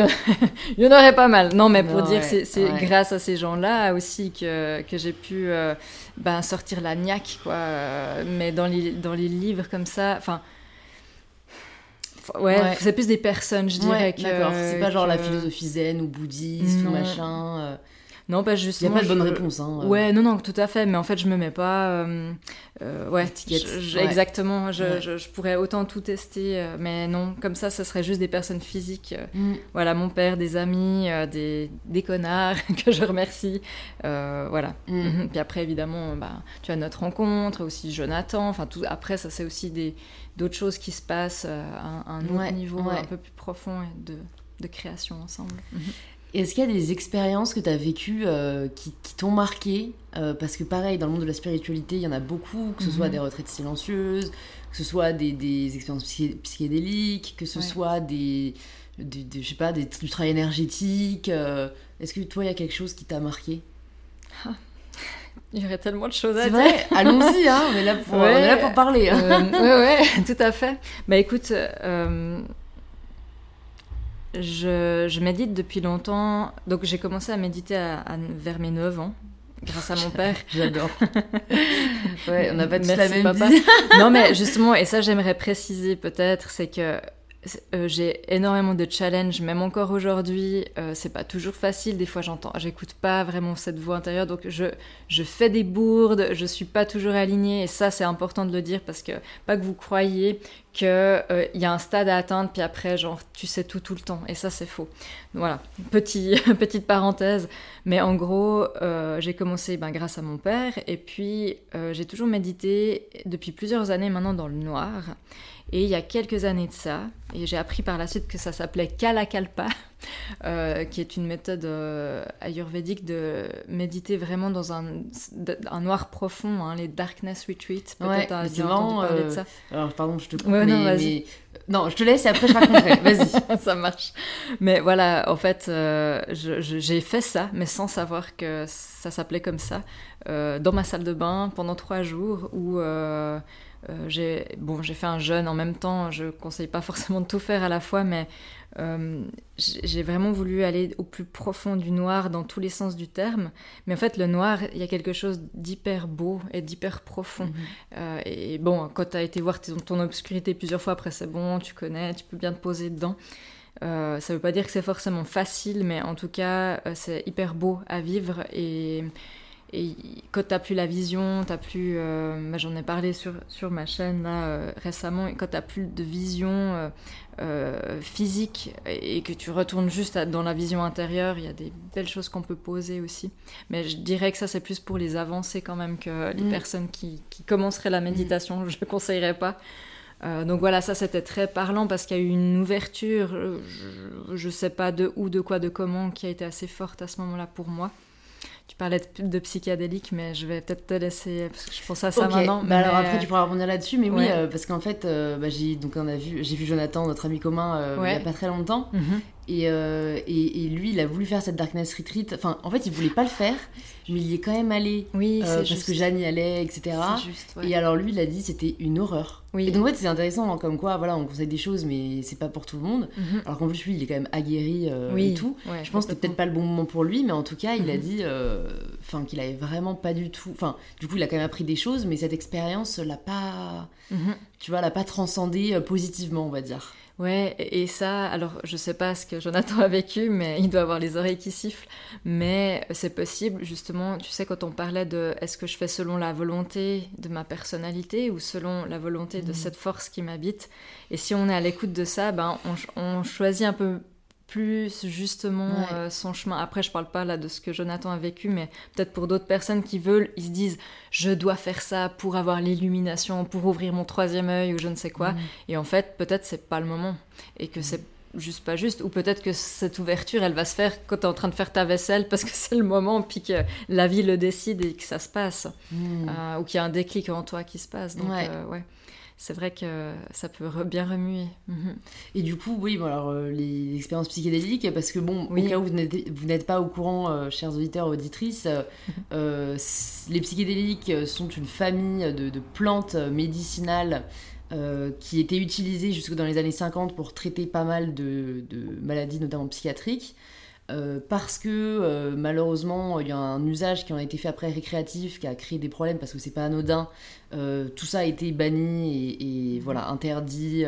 il y en aurait pas mal. Non, mais pour dire, c'est grâce à ces gens-là aussi que, que j'ai pu euh, ben, sortir la niaque, quoi. Mais dans les, dans les livres comme ça, enfin... Ouais, c'est plus des personnes, je dirais. D'accord, c'est pas genre la philosophie zen ou bouddhiste ou machin. Non, pas justement. Il n'y a pas de bonne réponse. Hein, euh. Ouais, non, non, tout à fait. Mais en fait, je me mets pas. Euh, euh, ouais, exactement. Je, je, pourrais autant tout tester, mais non, comme ça, ça serait juste des personnes physiques. Mm. Voilà, mon père, des amis, des, des, connards que je remercie. voilà. Mm. Mhm. Puis après, évidemment, bah, tu as notre rencontre, aussi Jonathan. Enfin, tout. Après, ça, c'est aussi des d'autres choses qui se passent à un autre niveau, un peu plus profond de, de création ensemble. Est-ce qu'il y a des expériences que tu as vécues euh, qui, t'ont marqué? Euh, Parce que pareil, dans le monde de la spiritualité, il y en a beaucoup, que ce soit mhm. des retraites silencieuses, que ce soit des, expériences psychédéliques, que ce soit des, je sais pas, des, du travail énergétique. Euh. Est-ce que toi, il y a quelque chose qui t'a marqué? Ah. Il y aurait tellement de choses à dire. C'est vrai, allons-y, hein, on, est là pour, on est là pour parler. Hein. Oui, ouais, tout à fait. Bah écoute, je, médite depuis longtemps. Donc j'ai commencé à méditer à, vers mes 9 ans, grâce à mon père. J'adore. ouais, on n'a pas tous la même papa. non, mais justement, et ça j'aimerais préciser peut-être, c'est que euh, j'ai énormément de challenges, même encore aujourd'hui. Euh, c'est pas toujours facile. Des fois, j'entends, j'écoute pas vraiment cette voix intérieure, donc je, je fais des bourdes, je suis pas toujours alignée. Et ça, c'est important de le dire parce que pas que vous croyez qu'il euh, y a un stade à atteindre, puis après, genre, tu sais tout tout le temps. Et ça, c'est faux. Voilà, Petit, petite parenthèse. Mais en gros, j'ai commencé ben, grâce à mon père, et puis j'ai toujours médité depuis plusieurs années maintenant dans le noir. Et il y a quelques années de ça, et j'ai appris par la suite que ça s'appelait Kalakalpa, euh, qui est une méthode euh, ayurvédique de méditer vraiment dans un, un noir profond, hein, les Darkness Retreats. Peut-être ouais, tu entendu parler de ça. Alors, pardon, je te coupe, mais, non, mais, non, je te laisse et après je raconterai. Vas-y. ça marche. Mais voilà, en fait, j'ai fait ça, mais sans savoir que ça s'appelait comme ça, dans ma salle de bain pendant trois jours où euh, j'ai bon, j'ai fait un jeûne en même temps. Je conseille pas forcément de tout faire à la fois, mais euh, j'ai vraiment voulu aller au plus profond du noir dans tous les sens du terme. Mais en fait, le noir, il y a quelque chose d'hyper beau et d'hyper profond. Mhm. Euh, et bon, quand tu as été voir ton obscurité plusieurs fois, après c'est bon, tu connais, tu peux bien te poser dedans. ça veut pas dire que c'est forcément facile, mais en tout cas, c'est hyper beau à vivre et et quand tu n'as plus la vision, t'as plus, euh, bah, j'en ai parlé sur, sur ma chaîne là, euh, récemment, quand tu n'as plus de vision euh, physique et que tu retournes juste dans la vision intérieure, il y a des belles choses qu'on peut poser aussi. Mais je dirais que ça c'est plus pour les avancées quand même que les mm. personnes qui, qui, commenceraient la méditation, mm. je ne conseillerais pas. donc voilà, ça c'était très parlant parce qu'il y a eu une ouverture, je ne sais pas de où, de quoi, de comment, qui a été assez forte à ce moment-là pour moi. Parlais de, psychédélique, mais je vais peut-être te laisser parce que je pense à ça maintenant. Bah alors après, tu pourras rebondir là-dessus, mais oui, euh, parce qu'en fait, euh, bah, j'ai donc on a vu, j'ai vu Jonathan, notre ami commun, euh, il y a pas très longtemps, mhm. Et, et, lui, il a voulu faire cette Darkness Retreat. Enfin, en fait, il voulait pas le faire, mais il y est quand même allé. Oui, parce juste. que Jeanne y allait, etc. Juste, Et alors lui, il a dit c'était une horreur. Et donc en fait, c'est intéressant, hein, comme quoi, voilà, on conseille des choses, mais c'est pas pour tout le monde. Mhm. Alors qu'en plus, lui, il est quand même aguerri et tout. je pense que c'était peut-être pas le bon moment pour lui, mais en tout cas, il a mhm. dit, enfin, qu'il avait vraiment pas du tout. Enfin, du coup, il a quand même appris des choses, mais cette expérience l'a pas, mhm. tu vois, l'a pas transcendé euh, positivement, on va dire. Ouais, et ça, alors je sais pas ce que Jonathan a vécu, mais il doit avoir les oreilles qui sifflent. Mais c'est possible, justement, tu sais, quand on parlait de est-ce que je fais selon la volonté de ma personnalité ou selon la volonté de mhm. cette force qui m'habite? Et si on est à l'écoute de ça, ben on, on choisit un peu plus justement euh, son chemin. Après, je parle pas là de ce que Jonathan a vécu, mais peut-être pour d'autres personnes qui veulent, ils se disent je dois faire ça pour avoir l'illumination, pour ouvrir mon troisième œil ou je ne sais quoi. Mm. Et en fait, peut-être c'est pas le moment et que c'est juste pas juste ou peut-être que cette ouverture elle va se faire quand tu es en train de faire ta vaisselle parce que c'est le moment puis que la vie le décide et que ça se passe mm. euh, ou qu'il y a un déclic en toi qui se passe donc ouais euh, c'est vrai que ça peut bien remuer. Mhm. Et du coup, oui, bon, alors euh, les expériences psychédéliques, parce que bon, au cas où vous n'êtes pas au courant, euh, chers auditeurs, auditrices, euh, mhm. les psychédéliques sont une famille de, plantes médicinales qui étaient utilisées jusque dans les années 50 pour traiter pas mal de maladies, notamment psychiatriques. Euh, parce que euh, malheureusement il y a un usage qui en a été fait après récréatif qui a créé des problèmes parce que c'est pas anodin. Euh, tout ça a été banni et, voilà interdit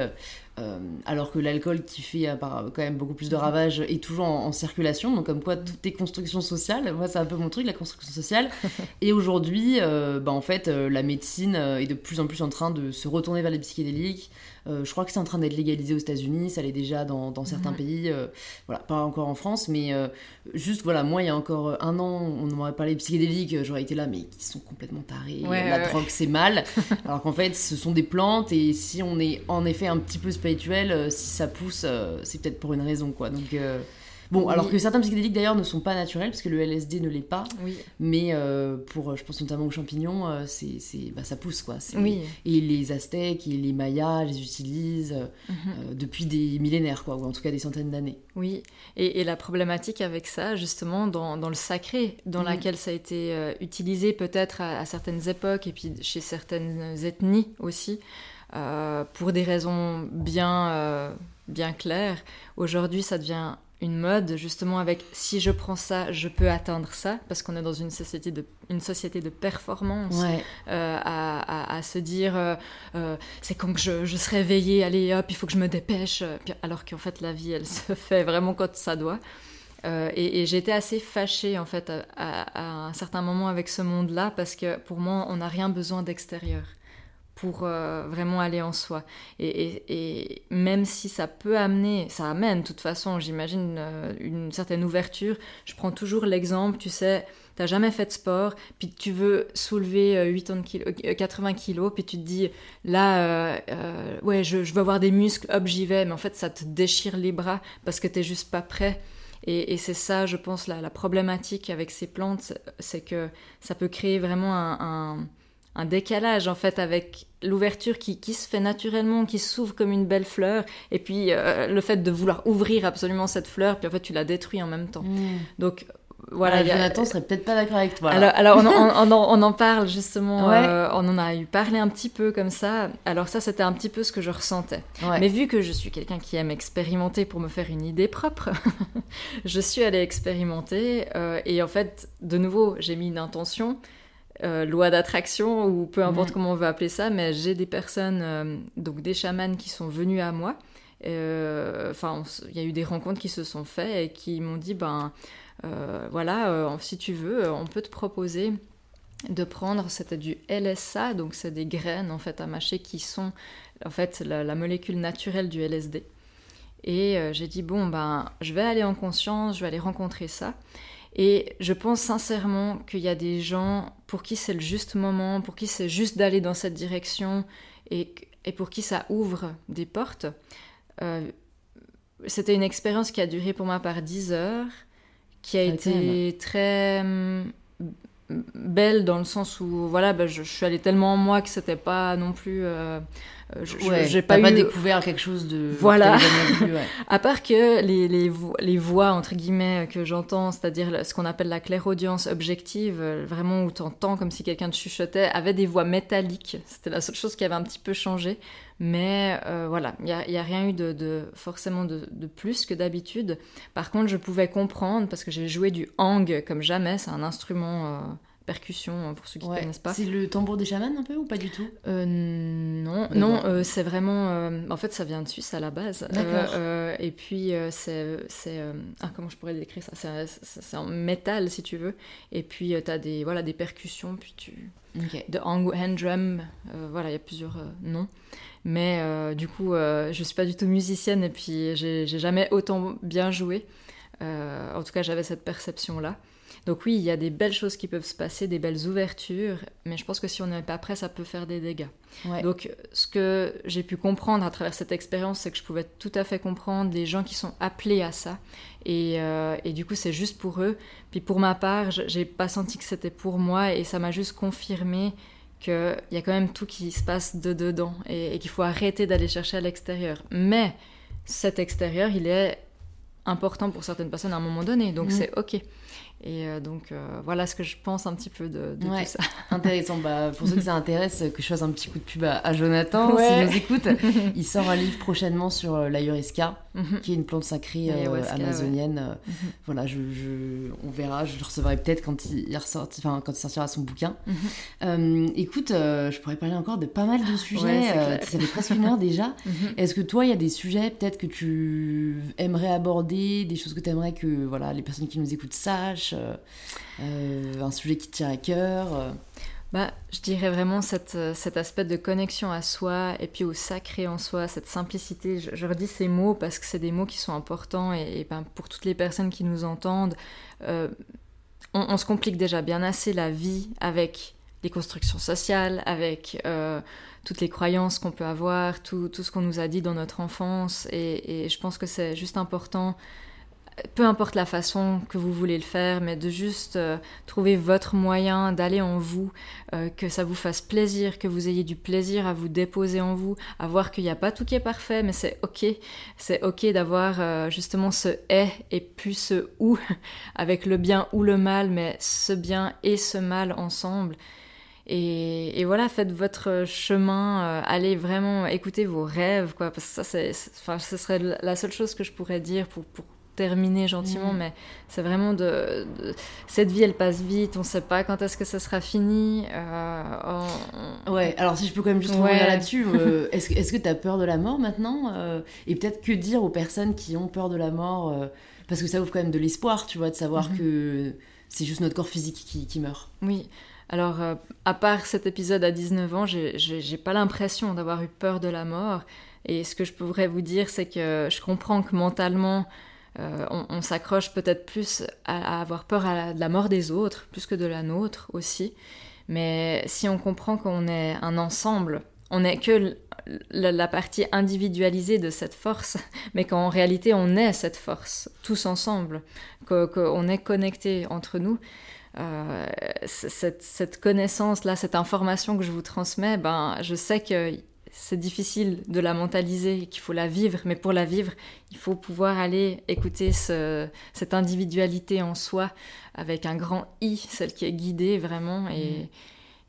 alors que l'alcool qui fait quand même beaucoup plus de ravages est toujours en, circulation. Donc comme quoi tout est construction sociale moi c'est un peu mon truc la construction sociale. Et aujourd'hui bah, en fait la médecine est de plus en plus en train de se retourner vers les psychédéliques euh, je crois que c'est en train d'être légalisé aux États-Unis, ça l'est déjà dans, certains pays, euh, voilà, pas encore en France, mais euh, juste voilà, moi il y a encore un an, on m'aurait parlé de psychédéliques, j'aurais été là, mais ils sont complètement tarés, la drogue c'est mal, alors qu'en fait ce sont des plantes et si on est en effet un petit peu spirituel, si ça pousse, c'est peut-être pour une raison quoi. Donc Bon, alors que certains psychédéliques d'ailleurs ne sont pas naturels, parce que le LSD ne l'est pas. Oui. Mais euh, pour, je pense notamment aux champignons, euh, c'est, bah, ça pousse quoi. Oui. Et les Aztèques et les Mayas les utilisent euh, mhm. depuis des millénaires, quoi, ou en tout cas des centaines d'années. Oui, et, la problématique avec ça, justement, dans, dans le sacré, dans mhm. laquelle ça a été utilisé peut-être à, à, certaines époques et puis chez certaines ethnies aussi, pour des raisons bien, bien claires, aujourd'hui ça devient une mode justement avec si je prends ça, je peux atteindre ça, parce qu'on est dans une société de, une société de performance, euh, à, se dire euh, euh, c'est quand que je, je, serai éveillée, allez hop, il faut que je me dépêche, alors qu'en fait la vie elle se fait vraiment quand ça doit. et, j'étais assez fâchée en fait à, à, un certain moment avec ce monde-là, parce que pour moi on n'a rien besoin d'extérieur pour vraiment aller en soi. Et, et, même si ça peut amener, ça amène de toute façon, j'imagine, une certaine ouverture, je prends toujours l'exemple, tu sais, t'as jamais fait de sport, puis tu veux soulever 80 euh, kilos, puis tu te dis, là, euh, euh, ouais, je, veux avoir des muscles, hop, j'y vais, mais en fait, ça te déchire les bras parce que t'es juste pas prêt. Et, c'est ça, je pense, la, problématique avec ces plantes, c'est que ça peut créer vraiment un, décalage, en fait, avec l'ouverture qui, se fait naturellement, qui s'ouvre comme une belle fleur, et puis le fait de vouloir ouvrir absolument cette fleur, puis en fait, tu la détruis en même temps. Mmh. Donc, voilà, Jonathan serait peut-être pas d'accord avec toi. Alors, on, on, en parle justement, euh, on en a eu parlé un petit peu comme ça. Alors ça, c'était un petit peu ce que je ressentais. Mais vu que je suis quelqu'un qui aime expérimenter pour me faire une idée propre, je suis allée expérimenter euh, et en fait, de nouveau, j'ai mis une intention. Euh, loi d'attraction ou peu importe comment on veut appeler ça, mais j'ai des personnes, donc des chamans qui sont venus à moi. Enfin, il y a eu des rencontres qui se sont faites et qui m'ont dit, ben, euh, voilà, euh, si tu veux, euh, on peut te proposer de prendre, c'était du LSA, donc c'est des graines en fait à mâcher qui sont en fait la, molécule naturelle du LSD. Et j'ai dit bon ben je vais aller en conscience, je vais aller rencontrer ça. Et je pense sincèrement qu'il y a des gens pour qui c'est le juste moment, pour qui c'est juste d'aller dans cette direction et, et, pour qui ça ouvre des portes. C'était une expérience qui a duré pour moi par 10 heures qui a été très hum, belle dans le sens où voilà bah, je, suis allée tellement en moi que c'était pas non plus euh, euh j'ai pas, pas découvert quelque chose de voilà. à part que les, les, les, voix entre guillemets que j'entends c'est-à-dire ce qu'on appelle la clairaudience objective euh, vraiment où t'entends comme si quelqu'un te chuchotait avait des voix métalliques. C'était la seule chose qui avait un petit peu changé. Mais euh, voilà, il n'y a, rien eu de, forcément de, plus que d'habitude. Par contre, je pouvais comprendre, parce que j'ai joué du hang comme jamais, c'est un instrument euh, percussion hein, pour ceux qui ne connaissent pas. C'est le tambour des chamans un peu ou pas du tout? Euh, Non, non, c'est vraiment. en fait, ça vient de Suisse à la base. et puis c'est, ah comment je pourrais décrire ça? C'est en métal si tu veux. Et puis tu as des voilà des percussions, puis tu de hang hand drum. voilà, il y a plusieurs noms. Mais euh, du coup, euh, je suis pas du tout musicienne et puis j'ai jamais autant bien joué. Euh, en tout cas, j'avais cette perception-là. Donc oui, il y a des belles choses qui peuvent se passer, des belles ouvertures, mais je pense que si on n'est pas prêt, ça peut faire des dégâts. Donc ce que j'ai pu comprendre à travers cette expérience, c'est que je pouvais tout à fait comprendre les gens qui sont appelés à ça. Et, et du coup, c'est juste pour eux. Puis pour ma part, j'ai pas senti que c'était pour moi et ça m'a juste confirmé qu'il y a quand même tout qui se passe de dedans et, qu'il faut arrêter d'aller chercher à l'extérieur. Mais cet extérieur, il est important pour certaines personnes à un moment donné, donc mm. c'est ok. Et euh, donc euh, voilà ce que je pense un petit peu de, tout ça. Intéressant. Bah, pour ceux que ça intéresse, que je fasse un petit coup de pub à, Jonathan, s'il nous écoute. il sort un livre prochainement sur euh, mhm. qui est une plante sacrée amazonienne. Mhm. Voilà, je, on verra. Je le recevrai peut-être quand il, ressorti, enfin, quand il sortira son bouquin. Mhm. écoute, je pourrais parler encore de pas mal de sujets. ça fait presque une heure déjà. Est-ce que toi, il y a des sujets peut-être que tu aimerais aborder, des choses que tu aimerais que voilà, les personnes qui nous écoutent sachent euh, euh, un sujet qui tient à cœur euh? Bah, Je dirais vraiment cette, cet aspect de connexion à soi et puis au sacré en soi, cette simplicité. Je, redis ces mots parce que c'est des mots qui sont importants et, ben, pour toutes les personnes qui nous entendent, on, se complique déjà bien assez la vie avec les constructions sociales, avec toutes les croyances qu'on peut avoir, tout, ce qu'on nous a dit dans notre enfance. Et je pense que c'est juste important peu importe la façon que vous voulez le faire, mais de juste euh, trouver votre moyen d'aller en vous, euh, que ça vous fasse plaisir, que vous ayez du plaisir à vous déposer en vous, à voir qu'il n'y a pas tout qui est parfait, mais c'est ok, c'est ok d'avoir euh, justement ce est et plus ce ou, avec le bien ou le mal, mais ce bien et ce mal ensemble. Et, voilà, faites votre chemin, allez vraiment écouter vos rêves, quoi, parce que ça, c'est, enfin, ce serait la seule chose que je pourrais dire pour, pour terminer gentiment, mm. mais c'est vraiment de, Cette vie, elle passe vite, on sait pas quand est-ce que ça sera fini. Euh, ouais, alors si je peux quand même juste revenir là-dessus, euh, est-ce que tu as peur de la mort maintenant euh, Et peut-être que dire aux personnes qui ont peur de la mort Parce que ça ouvre quand même de l'espoir, tu vois, de savoir mhm. que c'est juste notre corps physique qui, meurt. Oui. Alors, euh, à part cet épisode à 19 ans, j'ai pas l'impression d'avoir eu peur de la mort. Et ce que je pourrais vous dire, c'est que je comprends que mentalement, euh, on, s'accroche peut-être plus à, avoir peur de la mort des autres, plus que de la nôtre aussi. Mais si on comprend qu'on est un ensemble, on n'est que la, partie individualisée de cette force, mais qu'en réalité on est cette force, tous ensemble, qu'on est connectés entre nous, euh, cette, connaissance-là, cette information que je vous transmets, ben, je sais que c'est difficile de la mentaliser, qu'il faut la vivre, mais pour la vivre, il faut pouvoir aller écouter cette individualité en soi avec un grand I, celle qui est guidée vraiment. Et,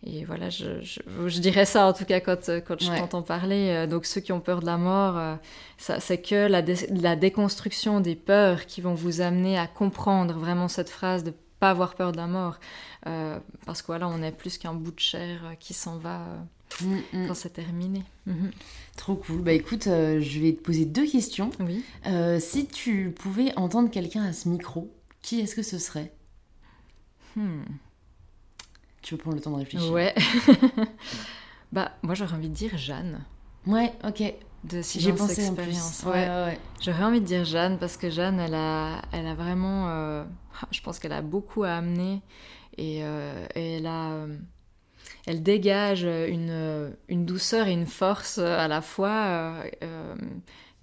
mm. voilà, je, dirais ça en tout cas quand, quand je t'entends parler. Euh, donc ceux qui ont peur de la mort, euh, c'est que la, la, déconstruction des peurs qui vont vous amener à comprendre vraiment cette phrase de pas avoir peur de la mort. Euh, parce que voilà, on est plus qu'un bout de chair qui s'en va Mm, mm. quand c'est terminé. Mhm. Trop cool. Bah écoute, euh, je vais te poser deux questions. Oui. Euh, si tu pouvais entendre quelqu'un à ce micro, qui est-ce que ce serait? Hmm. Tu veux prendre le temps de réfléchir? Ouais. bah moi j'aurais envie de dire Jeanne. Ouais, ok. De si j'ai pensé expérience. Ouais. ouais, ouais. J'aurais envie de dire Jeanne parce que Jeanne, elle a, elle a vraiment, euh, je pense qu'elle a beaucoup à amener et, et elle a elle dégage une, une, douceur et une force à la fois euh, euh,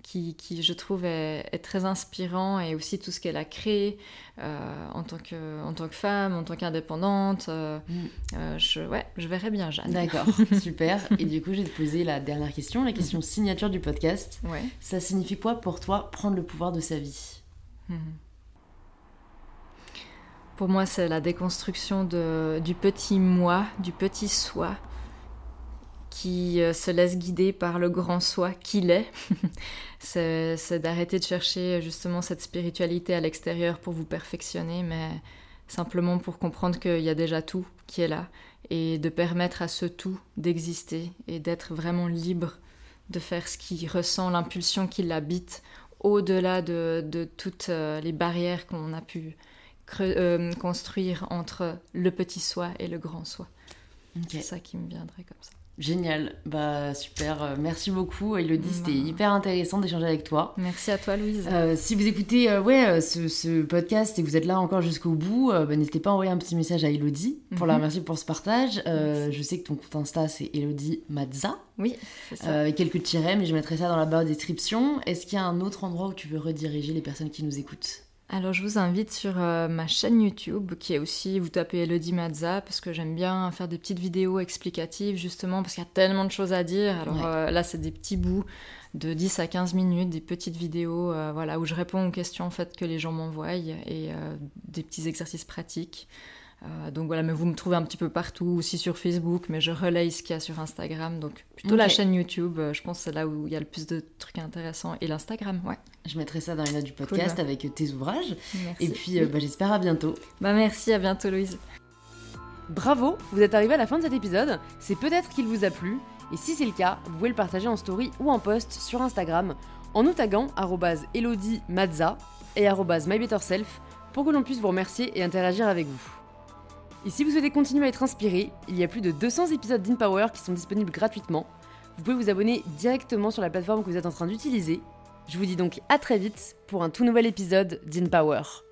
qui, qui, je trouve, est, très inspirant et aussi tout ce qu'elle a créé euh, en, tant que, en tant que femme, en tant qu'indépendante. Mm. je, ouais, je verrais bien Jeanne. D'accord, super. Et du coup, je vais te poser la dernière question, la question signature du podcast. Ouais. Ça signifie quoi pour toi prendre le pouvoir de sa vie? Mm-hmm. Pour moi, c'est la déconstruction du petit moi, du petit soi, qui euh, se laisse guider par le grand soi qu'il est. c'est d'arrêter de chercher justement cette spiritualité à l'extérieur pour vous perfectionner, mais simplement pour comprendre qu'il y a déjà tout qui est là, et de permettre à ce tout d'exister et d'être vraiment libre de faire ce qui ressent, l'impulsion qui l'habite, au-delà de, de, toutes euh, les barrières qu'on a pu euh, construire entre le petit soi et le grand soi. C'est ça qui me viendrait comme ça. Génial, bah super, euh, merci beaucoup Elodie, c'était hyper intéressant d'échanger avec toi. Merci à toi Louise. Euh, si vous écoutez ouais, ce, podcast et que vous êtes là encore jusqu'au bout, bah, n'hésitez pas à envoyer un petit message à Elodie pour la mhm. remercier pour ce partage. je sais que ton compte Insta c'est Elodie Mazza. Oui, c'est ça. quelques tirets, mais je mettrai ça dans la barre de description. Est-ce qu'il y a un autre endroit où tu veux rediriger les personnes qui nous écoutent? Alors je vous invite sur euh, ma chaîne YouTube qui est aussi, vous tapez Elodie Mazza parce que j'aime bien faire des petites vidéos explicatives justement parce qu'il y a tellement de choses à dire. Alors euh, là c'est des petits bouts de 10 à 15 minutes, des petites vidéos euh, voilà, où je réponds aux questions en fait que les gens m'envoient et des petits exercices pratiques. Euh, donc voilà, mais vous me trouvez un petit peu partout, aussi sur Facebook, mais je relaye ce qu'il y a sur Instagram. Donc plutôt la chaîne YouTube, euh, je pense que c'est là où il y a le plus de trucs intéressants. Et l'Instagram, ouais. Je mettrai ça dans les notes du podcast avec tes ouvrages. Et puis euh, bah, j'espère à bientôt. Bah merci, à bientôt Louise. Bravo, vous êtes arrivé à la fin de cet épisode. C'est peut-être qu'il vous a plu. Et si c'est le cas, vous pouvez le partager en story ou en post sur Instagram en nous taguant Elodie Mazza et mybetterself pour que l'on puisse vous remercier et interagir avec vous. Et si vous souhaitez continuer à être inspiré, il y a plus de 200 épisodes d'InPower qui sont disponibles gratuitement. Vous pouvez vous abonner directement sur la plateforme que vous êtes en train d'utiliser. Je vous dis donc à très vite pour un tout nouvel épisode d'InPower.